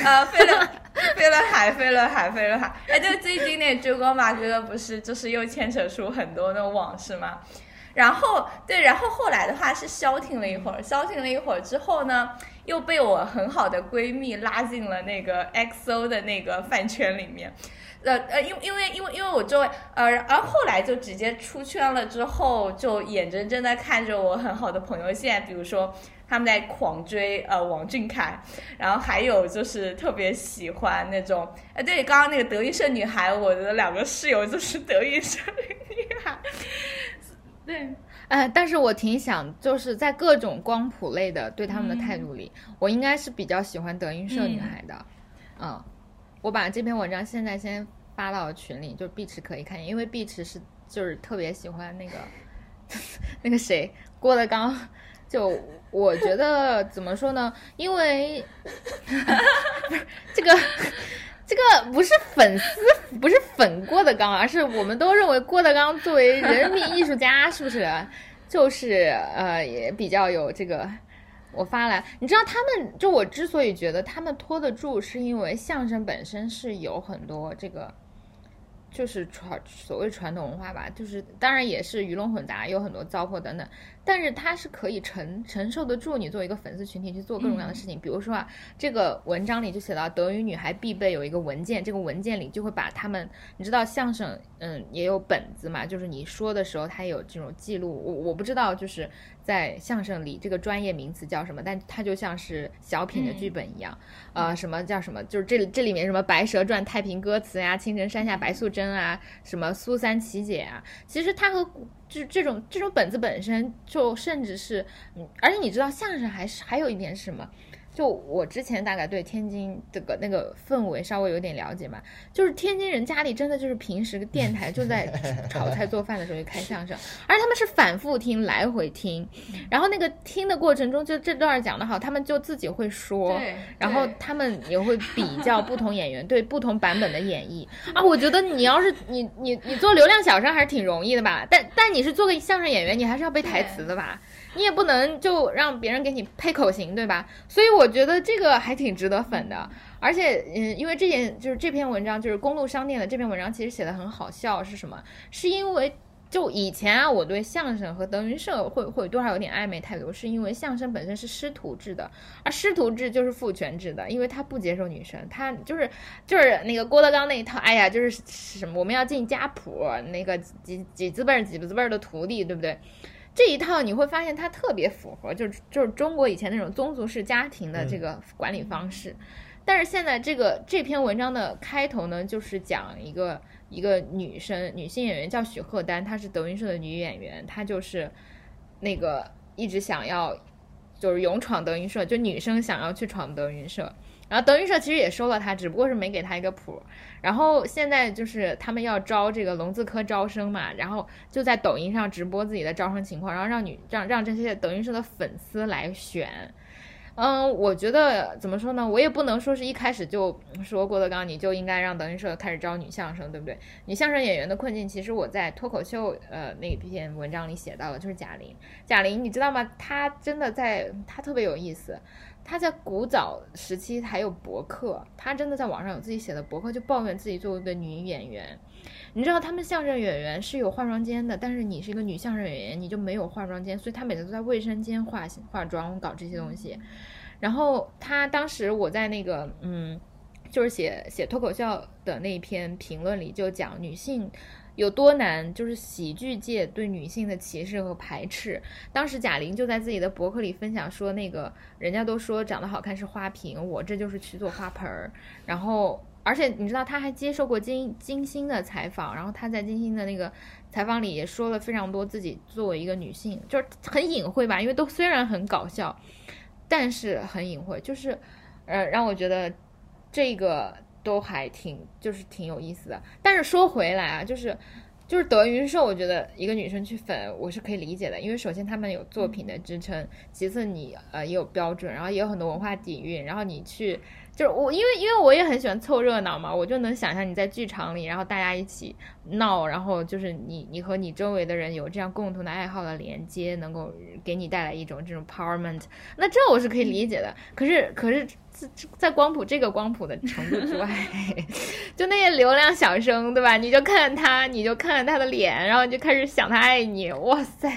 呃飞轮 飞轮海飞轮海飞轮海，哎就最近那追光马哥不是就是又牵扯出很多那种往事吗？然后对，然后后来的话是消停了一会儿，消停了一会儿之后呢，又被我很好的闺蜜拉进了那个 XO 的那个饭圈里面。呃呃，因因为因为因为我周围呃，而后来就直接出圈了之后，就眼睁睁的看着我很好的朋友，现在比如说他们在狂追呃王俊凯，然后还有就是特别喜欢那种，哎对，刚刚那个德云社女孩，我的两个室友就是德云社女孩，对。哎，但是我挺想，就是在各种光谱类的对他们的态度里，我应该是比较喜欢德云社女孩的。嗯，我把这篇文章现在先发到群里，就是碧池可以看，因为碧池是就是特别喜欢那个 那个谁郭德纲，就我觉得怎么说呢？因为不是这个。这个不是粉丝，不是粉郭德纲，而是我们都认为郭德纲作为人民艺术家，是不是？就是呃，也比较有这个。我发来，你知道他们就我之所以觉得他们拖得住，是因为相声本身是有很多这个。就是传所谓传统文化吧，就是当然也是鱼龙混杂，有很多糟粕等等，但是它是可以承承受得住你作为一个粉丝群体去做各种各样的事情。比如说啊，这个文章里就写到德语女孩必备有一个文件，这个文件里就会把他们，你知道相声嗯也有本子嘛，就是你说的时候它有这种记录。我我不知道就是在相声里这个专业名词叫什么，但它就像是小品的剧本一样，呃，什么叫什么？就是这这里面什么《白蛇传》太平歌词呀，《青城山下白素贞》。啊，什么苏三起解啊？其实它和就这种这种本子本身就甚至是，而且你知道相声还是还有一点是什么？就我之前大概对天津这个那个氛围稍微有点了解嘛，就是天津人家里真的就是平时电台就在炒菜做饭的时候就开相声，而他们是反复听来回听，然后那个听的过程中就这段讲的好，他们就自己会说，然后他们也会比较不同演员对不同版本的演绎啊。我觉得你要是你你你做流量小生还是挺容易的吧，但但你是做个相声演员，你还是要背台词的吧。你也不能就让别人给你配口型，对吧？所以我觉得这个还挺值得粉的。而且，嗯，因为这件就是这篇文章，就是公路商店的这篇文章，其实写的很好笑。是什么？是因为就以前啊，我对相声和德云社会会多少有点暧昧态度，是因为相声本身是师徒制的，而师徒制就是父权制的，因为他不接受女生，他就是就是那个郭德纲那一套。哎呀，就是什么我们要进家谱，那个几几字辈儿几字辈儿的徒弟，对不对？这一套你会发现它特别符合，就是就是中国以前那种宗族式家庭的这个管理方式，但是现在这个这篇文章的开头呢，就是讲一个一个女生女性演员叫许鹤丹，她是德云社的女演员，她就是那个一直想要就是勇闯德云社，就女生想要去闯德云社。然后德云社其实也收了他，只不过是没给他一个谱。然后现在就是他们要招这个龙字科招生嘛，然后就在抖音上直播自己的招生情况，然后让女让让这些德云社的粉丝来选。嗯，我觉得怎么说呢？我也不能说是一开始就说郭德纲你就应该让德云社开始招女相声，对不对？女相声演员的困境，其实我在脱口秀呃那篇文章里写到了，就是贾玲。贾玲，你知道吗？她真的在，她特别有意思。他在古早时期还有博客，他真的在网上有自己写的博客，就抱怨自己作为一个女演员。你知道他们相声演员是有化妆间的，但是你是一个女相声演员，你就没有化妆间，所以他每次都在卫生间化化妆搞这些东西。然后他当时我在那个嗯，就是写写脱口秀的那篇评论里就讲女性。有多难？就是喜剧界对女性的歧视和排斥。当时贾玲就在自己的博客里分享说，那个人家都说长得好看是花瓶，我这就是去做花盆儿。然后，而且你知道，她还接受过金金星的采访，然后她在金星的那个采访里也说了非常多自己作为一个女性，就是很隐晦吧，因为都虽然很搞笑，但是很隐晦，就是呃，让我觉得这个。都还挺，就是挺有意思的。但是说回来啊，就是，就是德云社，我觉得一个女生去粉，我是可以理解的。因为首先他们有作品的支撑，其次你呃也有标准，然后也有很多文化底蕴，然后你去。就是我，因为因为我也很喜欢凑热闹嘛，我就能想象你在剧场里，然后大家一起闹，然后就是你你和你周围的人有这样共同的爱好的连接，能够给你带来一种这种 powerment 那这我是可以理解的。可是可是在光谱这个光谱的程度之外，就那些流量小生，对吧？你就看他，你就看他的脸，然后就开始想他爱你，哇塞！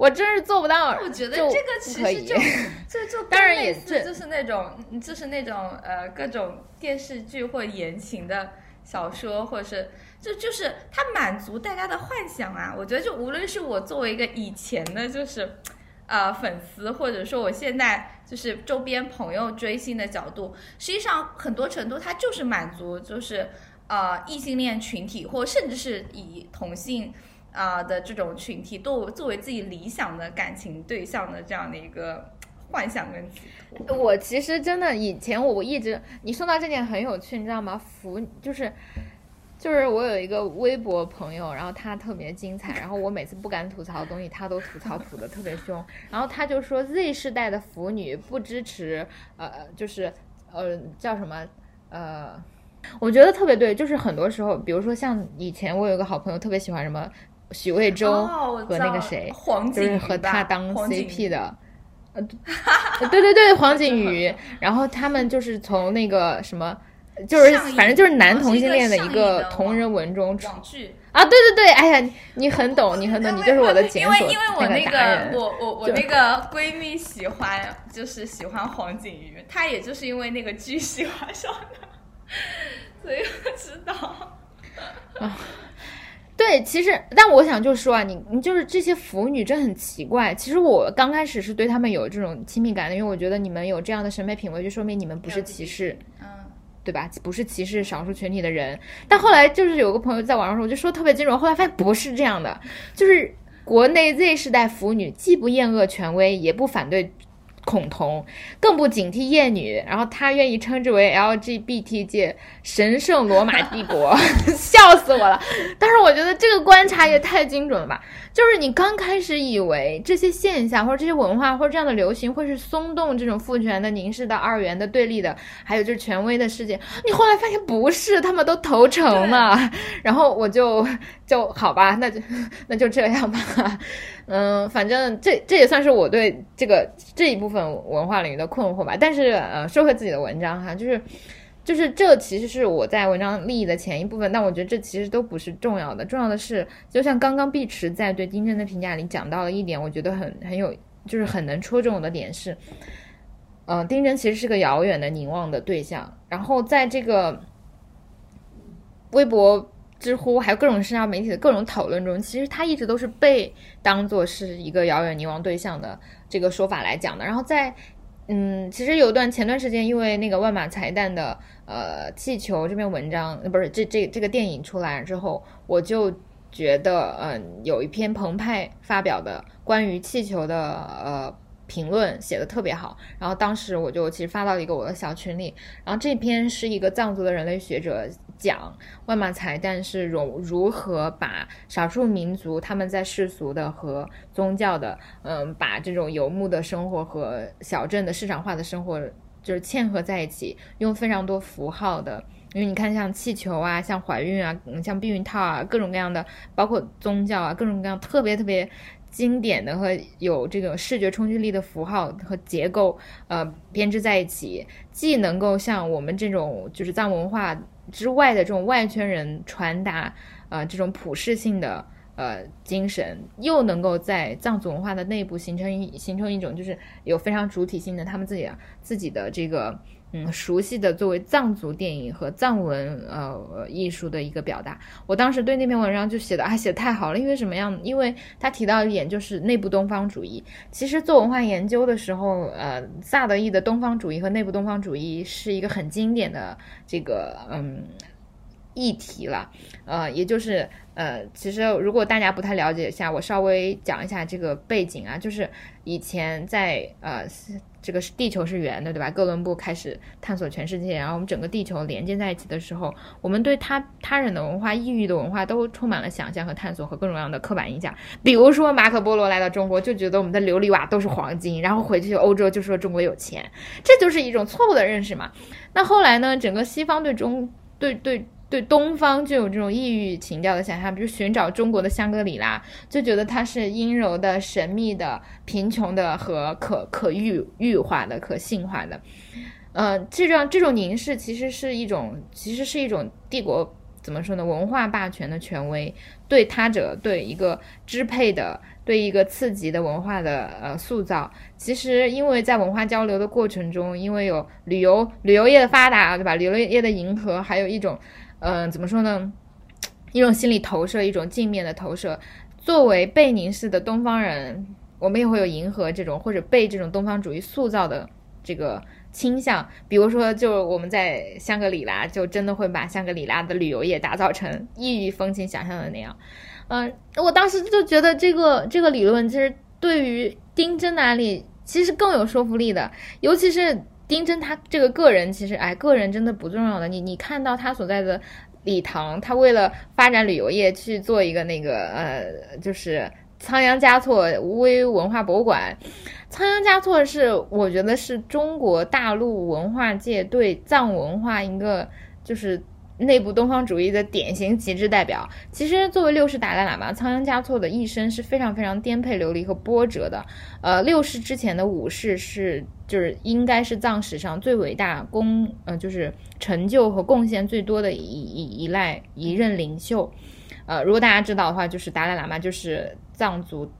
我真是做不到。我觉得这个其实就 就就当然也是，就是那种就是那种呃各种电视剧或言情的小说，或者是就就是它满足大家的幻想啊。我觉得就无论是我作为一个以前的，就是呃粉丝，或者说我现在就是周边朋友追星的角度，实际上很多程度它就是满足就是呃异性恋群体，或甚至是以同性啊、的这种群体作作为自己理想的感情对象的这样的一个幻想跟寄托。我其实真的以前我一直，你说到这点很有趣，你知道吗？腐就是就是我有一个微博朋友，然后他特别精彩，然后我每次不敢吐槽的东西，他都吐槽吐的特别凶，然后他就说 Z 世代的腐女不支持，呃，就是呃叫什么呃。我觉得特别对，就是很多时候，比如说像以前我有个好朋友特别喜欢什么许魏洲和那个谁，黄就是和他当 CP 的，呃，对对对，黄景瑜，然后他们就是从那个什么，就是反正就是男同性恋的一个同人文中网剧。啊，对对对，哎呀，你你很懂，你很懂，你就是我的检索因为因为我那那个我我我那个闺蜜喜欢就是喜欢黄景瑜，她也就是因为那个剧喜欢上的，所以我知道。对，其实，但我想就说啊，你你就是这些腐女真很奇怪。其实我刚开始是对他们有这种亲密感的，因为我觉得你们有这样的审美品味，就说明你们不是歧视。嗯，对吧？不是歧视少数群体的人。但后来就是有个朋友在网上说，我就说特别精准，后来发现不是这样的，就是国内 Z 世代腐女既不厌恶权威，也不反对。恐同，更不警惕厌女，然后他愿意称之为 LGBT 界神圣罗马帝国，笑死我了。但是我觉得这个观察也太精准了吧！就是你刚开始以为这些现象或者这些文化或者这样的流行会是松动这种父权的、凝视的二元的对立的，还有就是权威的世界，你后来发现不是，他们都投诚了。然后我就就好吧，那就那就这样吧。嗯，反正这这也算是我对这个这一部分文化领域的困惑吧。但是呃，说回自己的文章哈，就是就是这其实是我在文章立意的前一部分，但我觉得这其实都不是重要的，重要的是，就像刚刚碧池在对丁真的评价里讲到了一点，我觉得很很有，就是很能戳中我的点是，呃，丁真其实是个遥远的凝望的对象，然后在这个微博。知乎还有各种社交媒体的各种讨论中，其实他一直都是被当做是一个遥远凝望对象的这个说法来讲的。然后在，嗯，其实有段前段时间，因为那个万马才旦的呃气球这篇文章，不是这这这个电影出来之后，我就觉得，嗯，有一篇澎湃发表的关于气球的呃。评论写的特别好，然后当时我就其实发到一个我的小群里，然后这篇是一个藏族的人类学者讲万马才旦是如如何把少数民族他们在世俗的和宗教的，嗯，把这种游牧的生活和小镇的市场化的生活就是嵌合在一起，用非常多符号的，因为你看像气球啊，像怀孕啊，像避孕套啊，各种各样的，包括宗教啊，各种各样特别特别。经典的和有这个视觉冲击力的符号和结构，呃，编织在一起，既能够像我们这种就是藏文化之外的这种外圈人传达，呃，这种普世性的呃精神，又能够在藏族文化的内部形成一形成一种就是有非常主体性的他们自己自己的这个。嗯，熟悉的作为藏族电影和藏文呃艺术的一个表达，我当时对那篇文章就写的啊，写的太好了，因为什么样？因为他提到一点就是内部东方主义。其实做文化研究的时候，呃，萨德意的东方主义和内部东方主义是一个很经典的这个嗯议题了，呃，也就是呃，其实如果大家不太了解一下，我稍微讲一下这个背景啊，就是以前在呃。这个是地球是圆的，对吧？哥伦布开始探索全世界，然后我们整个地球连接在一起的时候，我们对他他人的文化、异域的文化都充满了想象和探索和各种各样的刻板印象。比如说马可波罗来到中国，就觉得我们的琉璃瓦都是黄金，然后回去欧洲就说中国有钱，这就是一种错误的认识嘛。那后来呢？整个西方对中对对。对东方就有这种异域情调的想象，比如寻找中国的香格里拉，就觉得它是阴柔的、神秘的、贫穷的和可可欲欲化的、可性化的。呃，这种这种凝视其实是一种，其实是一种帝国怎么说呢？文化霸权的权威对他者对一个支配的、对一个刺激的文化的呃塑造。其实因为在文化交流的过程中，因为有旅游旅游业的发达，对吧？旅游业的迎合，还有一种。嗯，怎么说呢？一种心理投射，一种镜面的投射。作为被凝视的东方人，我们也会有迎合这种或者被这种东方主义塑造的这个倾向。比如说，就我们在香格里拉，就真的会把香格里拉的旅游业打造成异域风情想象的那样。嗯，我当时就觉得这个这个理论其实对于丁真的案例其实更有说服力的，尤其是丁真他这个个人，其实哎，个人真的不重要的。你你看到他所在的礼堂，他为了发展旅游业去做一个那个呃，就是仓央嘉措微文化博物馆。仓央嘉措是我觉得是中国大陆文化界对藏文化一个就是。内部东方主义的典型极致代表。其实，作为六世达赖喇嘛，仓央嘉措的一生是非常非常颠沛流离和波折的。呃，六世之前的五世是就是应该是藏史上最伟大、功呃就是成就和贡献最多的一一一赖一任领袖。呃，如果大家知道的话，就是达赖喇嘛就是藏族。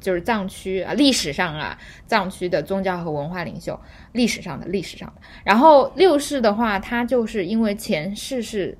就是藏区啊，历史上啊，藏区的宗教和文化领袖，历史上的历史上的。然后六世的话，他就是因为前世是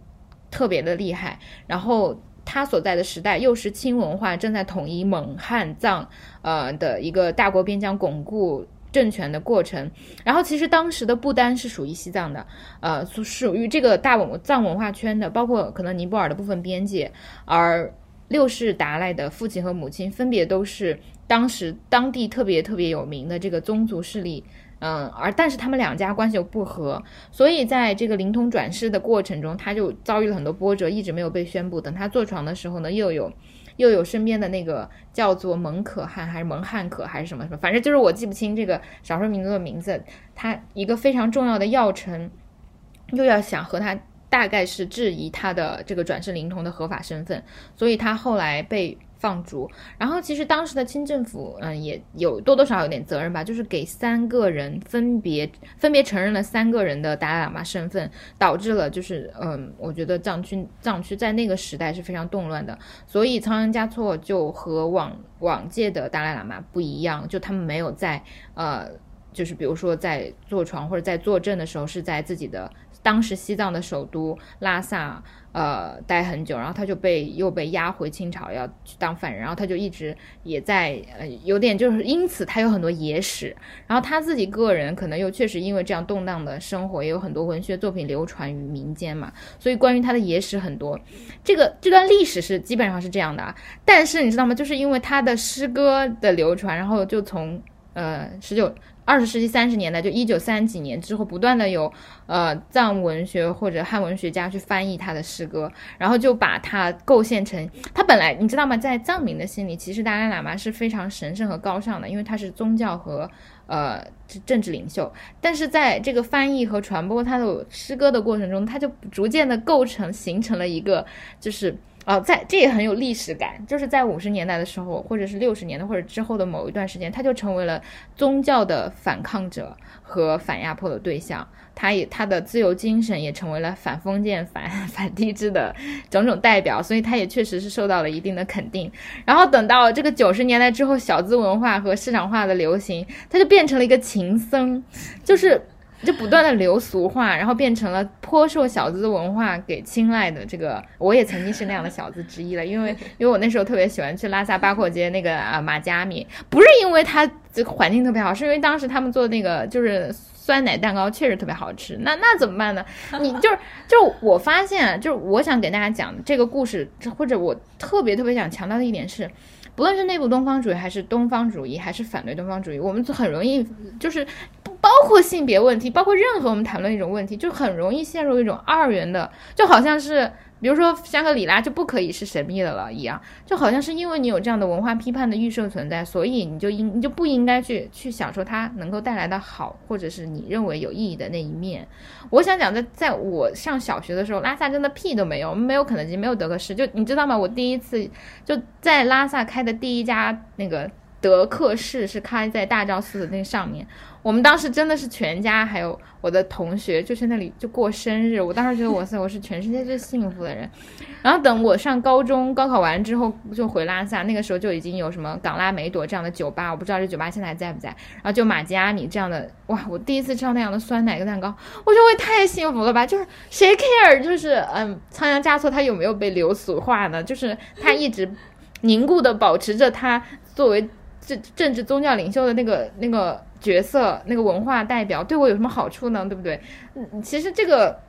特别的厉害，然后他所在的时代又是清文化正在统一蒙汉藏呃的一个大国边疆巩固政权的过程。然后其实当时的不丹是属于西藏的，呃，属属于这个大文藏文化圈的，包括可能尼泊尔的部分边界，而。六世达赖的父亲和母亲分别都是当时当地特别特别有名的这个宗族势力，嗯，而但是他们两家关系又不和，所以在这个灵通转世的过程中，他就遭遇了很多波折，一直没有被宣布。等他坐床的时候呢，又有又有身边的那个叫做蒙可汗还是蒙汉可还是什么什么，反正就是我记不清这个少数民族的名字。他一个非常重要的要臣，又要想和他。大概是质疑他的这个转世灵童的合法身份，所以他后来被放逐。然后其实当时的清政府，嗯，也有多多少少有点责任吧，就是给三个人分别分别承认了三个人的达赖喇嘛身份，导致了就是，嗯，我觉得藏区藏区在那个时代是非常动乱的。所以仓央嘉措就和往往届的达赖喇嘛不一样，就他们没有在呃，就是比如说在坐床或者在坐镇的时候是在自己的。当时西藏的首都拉萨，呃，待很久，然后他就被又被押回清朝，要去当犯人，然后他就一直也在，呃，有点就是因此他有很多野史，然后他自己个人可能又确实因为这样动荡的生活，也有很多文学作品流传于民间嘛，所以关于他的野史很多，这个这段历史是基本上是这样的啊，但是你知道吗？就是因为他的诗歌的流传，然后就从呃十九。二十世纪三十年代，就一九三几年之后，不断的有呃藏文学或者汉文学家去翻译他的诗歌，然后就把它构建成他本来你知道吗？在藏民的心里，其实达赖喇嘛是非常神圣和高尚的，因为他是宗教和呃政治领袖。但是在这个翻译和传播他的诗歌的过程中，他就逐渐的构成形成了一个就是。哦，在这也很有历史感，就是在五十年代的时候，或者是六十年代或者之后的某一段时间，他就成为了宗教的反抗者和反压迫的对象。他也他的自由精神也成为了反封建、反 反帝制的种种代表，所以他也确实是受到了一定的肯定。然后等到这个九十年代之后，小资文化和市场化的流行，他就变成了一个情僧，就是。就不断的流俗化，然后变成了颇受小资文化给青睐的这个，我也曾经是那样的小资之一了，因为因为我那时候特别喜欢去拉萨八廓街那个啊马加米，不是因为它这个环境特别好，是因为当时他们做那个就是酸奶蛋糕确实特别好吃。那那怎么办呢？你就是就我发现，就是我想给大家讲这个故事，或者我特别特别想强调的一点是。不论是内部东方主义，还是东方主义，还是反对东方主义，我们很容易就是包括性别问题，包括任何我们谈论一种问题，就很容易陷入一种二元的，就好像是。比如说香格里拉就不可以是神秘的了一样，就好像是因为你有这样的文化批判的预设存在，所以你就应你就不应该去去享受它能够带来的好，或者是你认为有意义的那一面。我想讲，在在我上小学的时候，拉萨真的屁都没有，没有肯德基，没有德克士，就你知道吗？我第一次就在拉萨开的第一家那个德克士是开在大昭寺的那上面。我们当时真的是全家，还有我的同学，就是那里就过生日。我当时觉得，哇塞，我是全世界最幸福的人。然后等我上高中，高考完之后就回拉萨，那个时候就已经有什么港拉梅朵这样的酒吧，我不知道这酒吧现在还在不在。然后就马吉阿米这样的，哇，我第一次吃到那样的酸奶跟蛋糕，我觉得我也太幸福了吧！就是谁 care，就是嗯，仓央嘉措他有没有被流俗化呢？就是他一直凝固的保持着他作为。政政治宗教领袖的那个那个角色，那个文化代表，对我有什么好处呢？对不对？嗯，其实这个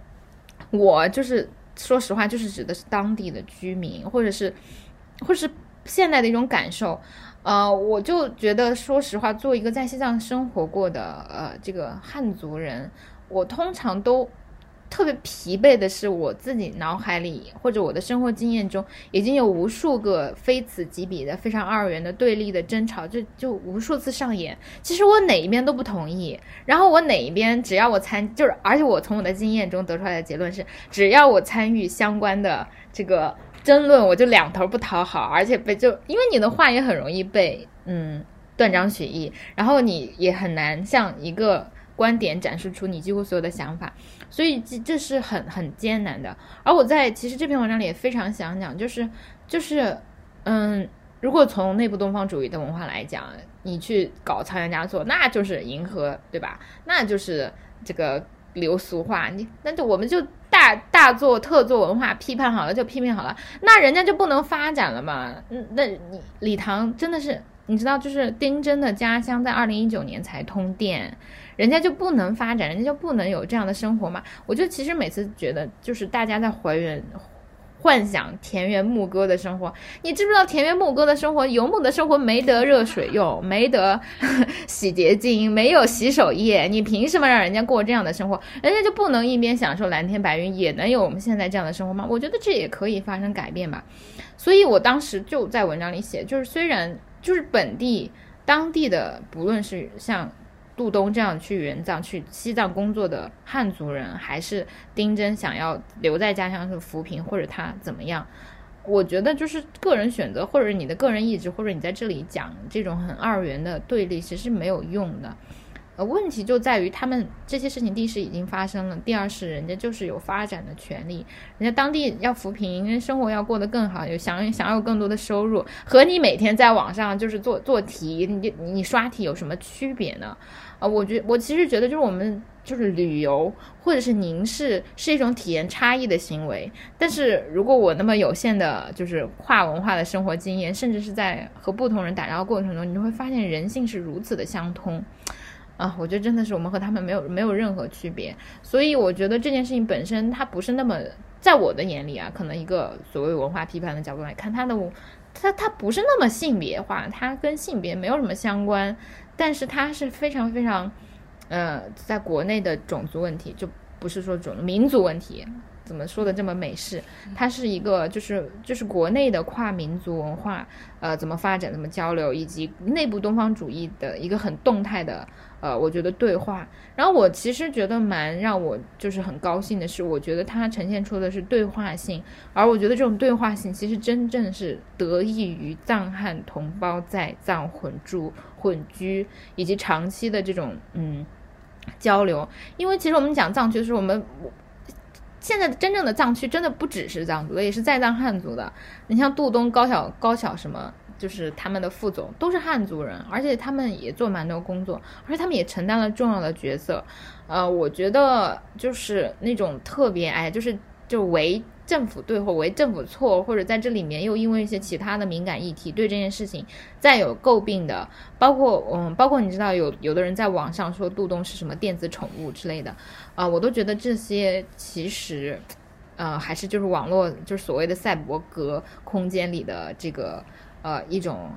我就是说实话，就是指的是当地的居民，或者是或是现代的一种感受。呃，我就觉得，说实话，做一个在西藏生活过的呃这个汉族人，我通常都特别疲惫的是，我自己脑海里或者我的生活经验中，已经有无数个非此即彼的非常二元的对立的争吵，就就无数次上演。其实我哪一边都不同意，然后我哪一边只要我参，就是而且我从我的经验中得出来的结论是，只要我参与相关的这个。争论我就两头不讨好，而且被就因为你的话也很容易被嗯断章取义，然后你也很难向一个观点展示出你几乎所有的想法，所以这这是很很艰难的。而我在其实这篇文章里也非常想讲，就是就是嗯，如果从内部东方主义的文化来讲，你去搞仓央嘉措，那就是迎合，对吧？那就是这个流俗化，你那就我们就。大大做特做文化批判好了就批评好了，那人家就不能发展了嘛？嗯，那你礼堂真的是你知道，就是丁真的家乡在二零一九年才通电，人家就不能发展，人家就不能有这样的生活嘛？我就其实每次觉得，就是大家在还原。幻想田园牧歌的生活，你知不知道田园牧歌的生活，游牧的生活没得热水用，没得 洗洁精，没有洗手液，你凭什么让人家过这样的生活？人家就不能一边享受蓝天白云，也能有我们现在这样的生活吗？我觉得这也可以发生改变吧。所以我当时就在文章里写，就是虽然就是本地当地的，不论是像。杜东这样去援藏、去西藏工作的汉族人，还是丁真想要留在家乡去扶贫，或者他怎么样？我觉得就是个人选择，或者你的个人意志，或者你在这里讲这种很二元的对立，其实是没有用的。呃，问题就在于他们这些事情，第一是已经发生了，第二是人家就是有发展的权利，人家当地要扶贫，人生活要过得更好，有想想要更多的收入，和你每天在网上就是做做题，你你刷题有什么区别呢？啊，我觉我其实觉得就是我们就是旅游或者是凝视是一种体验差异的行为，但是如果我那么有限的就是跨文化的生活经验，甚至是在和不同人打交道过程中，你会发现人性是如此的相通。啊，我觉得真的是我们和他们没有没有任何区别，所以我觉得这件事情本身它不是那么，在我的眼里啊，可能一个所谓文化批判的角度来看，它的它它不是那么性别化，它跟性别没有什么相关，但是它是非常非常，呃，在国内的种族问题，就不是说种民族问题，怎么说的这么美式？它是一个就是就是国内的跨民族文化，呃，怎么发展，怎么交流，以及内部东方主义的一个很动态的。呃，我觉得对话，然后我其实觉得蛮让我就是很高兴的是，我觉得它呈现出的是对话性，而我觉得这种对话性其实真正是得益于藏汉同胞在藏混住、混居以及长期的这种嗯交流，因为其实我们讲藏区的时候，我们现在真正的藏区真的不只是藏族的，也是在藏汉族的，你像杜东、高晓、高晓什么。就是他们的副总都是汉族人，而且他们也做蛮多工作，而且他们也承担了重要的角色。呃，我觉得就是那种特别哎，就是就为政府对或为政府错，或者在这里面又因为一些其他的敏感议题对这件事情再有诟病的，包括嗯，包括你知道有有的人在网上说杜东是什么电子宠物之类的，啊，我都觉得这些其实，呃，还是就是网络就是所谓的赛博格空间里的这个。呃，一种，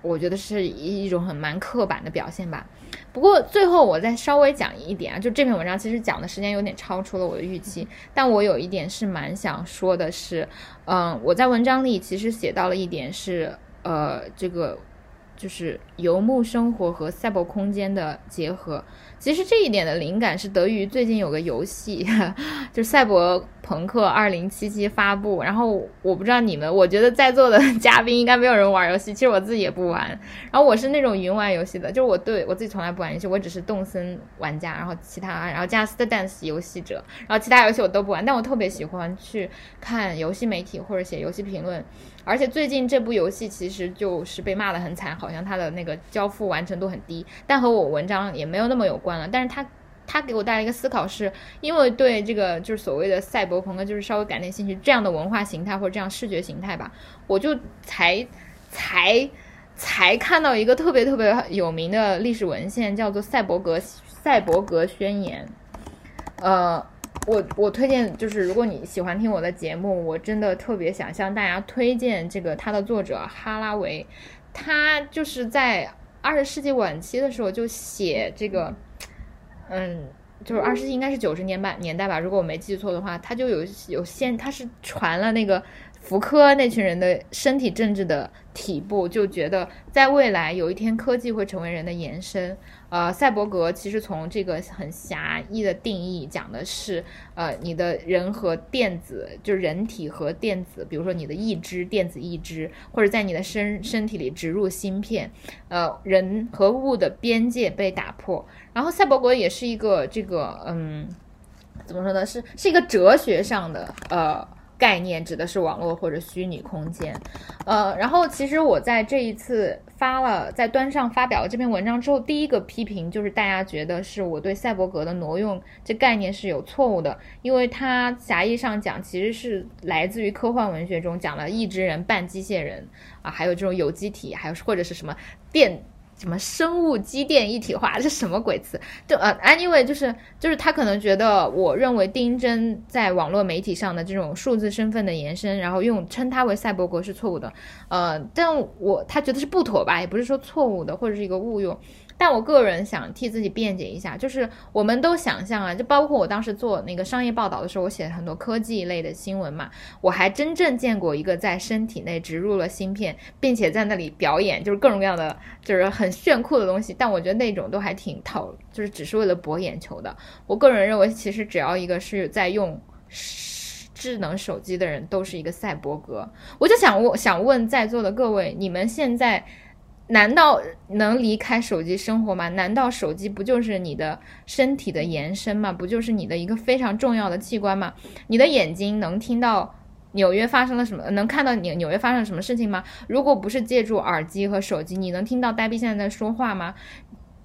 我觉得是一一种很蛮刻板的表现吧。不过最后我再稍微讲一点啊，就这篇文章其实讲的时间有点超出了我的预期，但我有一点是蛮想说的是，嗯，我在文章里其实写到了一点是，呃，这个就是游牧生活和赛博空间的结合。其实这一点的灵感是得益于最近有个游戏，就《赛博朋克2077》发布。然后我不知道你们，我觉得在座的 嘉宾应该没有人玩游戏。其实我自己也不玩。然后我是那种云玩游戏的，就是我对我自己从来不玩游戏，我只是动森玩家。然后其他，然后 Just Dance 游戏者，然后其他游戏我都不玩。但我特别喜欢去看游戏媒体或者写游戏评论。而且最近这部游戏其实就是被骂得很惨，好像它的那个交付完成度很低，但和我文章也没有那么有关了。但是它，它给我带来一个思考，是因为对这个就是所谓的赛博朋克，就是稍微感点兴趣，这样的文化形态或者这样视觉形态吧，我就才才才看到一个特别特别有名的历史文献，叫做《赛博格赛博格宣言》。呃，我我推荐就是如果你喜欢听我的节目，我真的特别想向大家推荐这个他的作者哈拉维，他就是在二十世纪晚期的时候就写这个，嗯。就是二十世纪应该是九十年代年代吧，如果我没记错的话，他就有有先他是传了那个福柯那群人的身体政治的体步，就觉得在未来有一天科技会成为人的延伸。呃，赛博格其实从这个很狭义的定义讲的是，呃，你的人和电子，就是人体和电子，比如说你的意志、电子意志，或者在你的身身体里植入芯片，呃，人和物的边界被打破。然后赛博格也是一个这个，嗯，怎么说呢？是是一个哲学上的，呃。概念指的是网络或者虚拟空间，呃，然后其实我在这一次发了在端上发表了这篇文章之后，第一个批评就是大家觉得是我对赛博格的挪用这概念是有错误的，因为它狭义上讲其实是来自于科幻文学中讲的异之人半机械人啊，还有这种有机体，还有或者是什么电。什么生物机电一体化？这什么鬼词？就呃，anyway，就是就是他可能觉得，我认为丁真在网络媒体上的这种数字身份的延伸，然后用称他为赛博格是错误的。呃，但我他觉得是不妥吧，也不是说错误的，或者是一个误用。但我个人想替自己辩解一下，就是我们都想象啊，就包括我当时做那个商业报道的时候，我写很多科技类的新闻嘛，我还真正见过一个在身体内植入了芯片，并且在那里表演，就是各种各样的，就是很炫酷的东西。但我觉得那种都还挺讨，就是只是为了博眼球的。我个人认为，其实只要一个是在用智能手机的人，都是一个赛博格。我就想问，想问在座的各位，你们现在？难道能离开手机生活吗？难道手机不就是你的身体的延伸吗？不就是你的一个非常重要的器官吗？你的眼睛能听到纽约发生了什么？能看到纽纽约发生了什么事情吗？如果不是借助耳机和手机，你能听到呆逼现在在说话吗？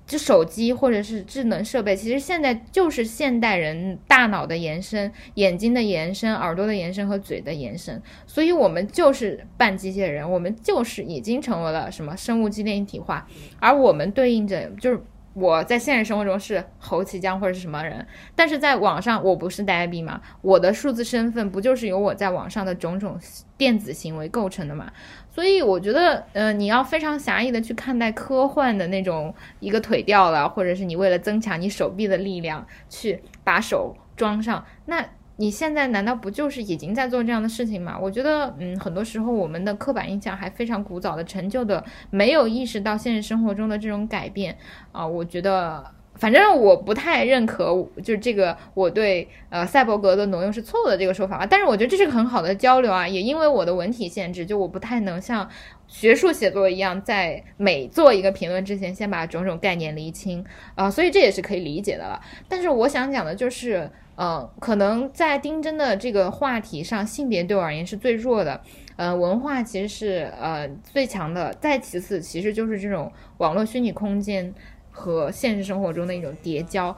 就手机或者是智能设备，其实现在就是现代人大脑的延伸、眼睛的延伸、耳朵的延伸和嘴的延伸，所以我们就是半机械人，我们就是已经成为了什么生物机电一体化，而我们对应着就是。我在现实生活中是侯启江或者是什么人，但是在网上我不是呆逼吗？我的数字身份不就是由我在网上的种种电子行为构成的吗？所以我觉得，呃，你要非常狭义的去看待科幻的那种一个腿掉了，或者是你为了增强你手臂的力量去把手装上，那。你现在难道不就是已经在做这样的事情吗？我觉得，嗯，很多时候我们的刻板印象还非常古早的、陈旧的，没有意识到现实生活中的这种改变啊。我觉得，反正我不太认可，就是这个我对呃赛博格的挪用是错误的这个说法啊。但是我觉得这是个很好的交流啊，也因为我的文体限制，就我不太能像学术写作一样，在每做一个评论之前先把种种概念厘清啊，所以这也是可以理解的了。但是我想讲的就是。嗯，可能在丁真的这个话题上，性别对我而言是最弱的，呃，文化其实是呃最强的，再其次其实就是这种网络虚拟空间和现实生活中的一种叠交。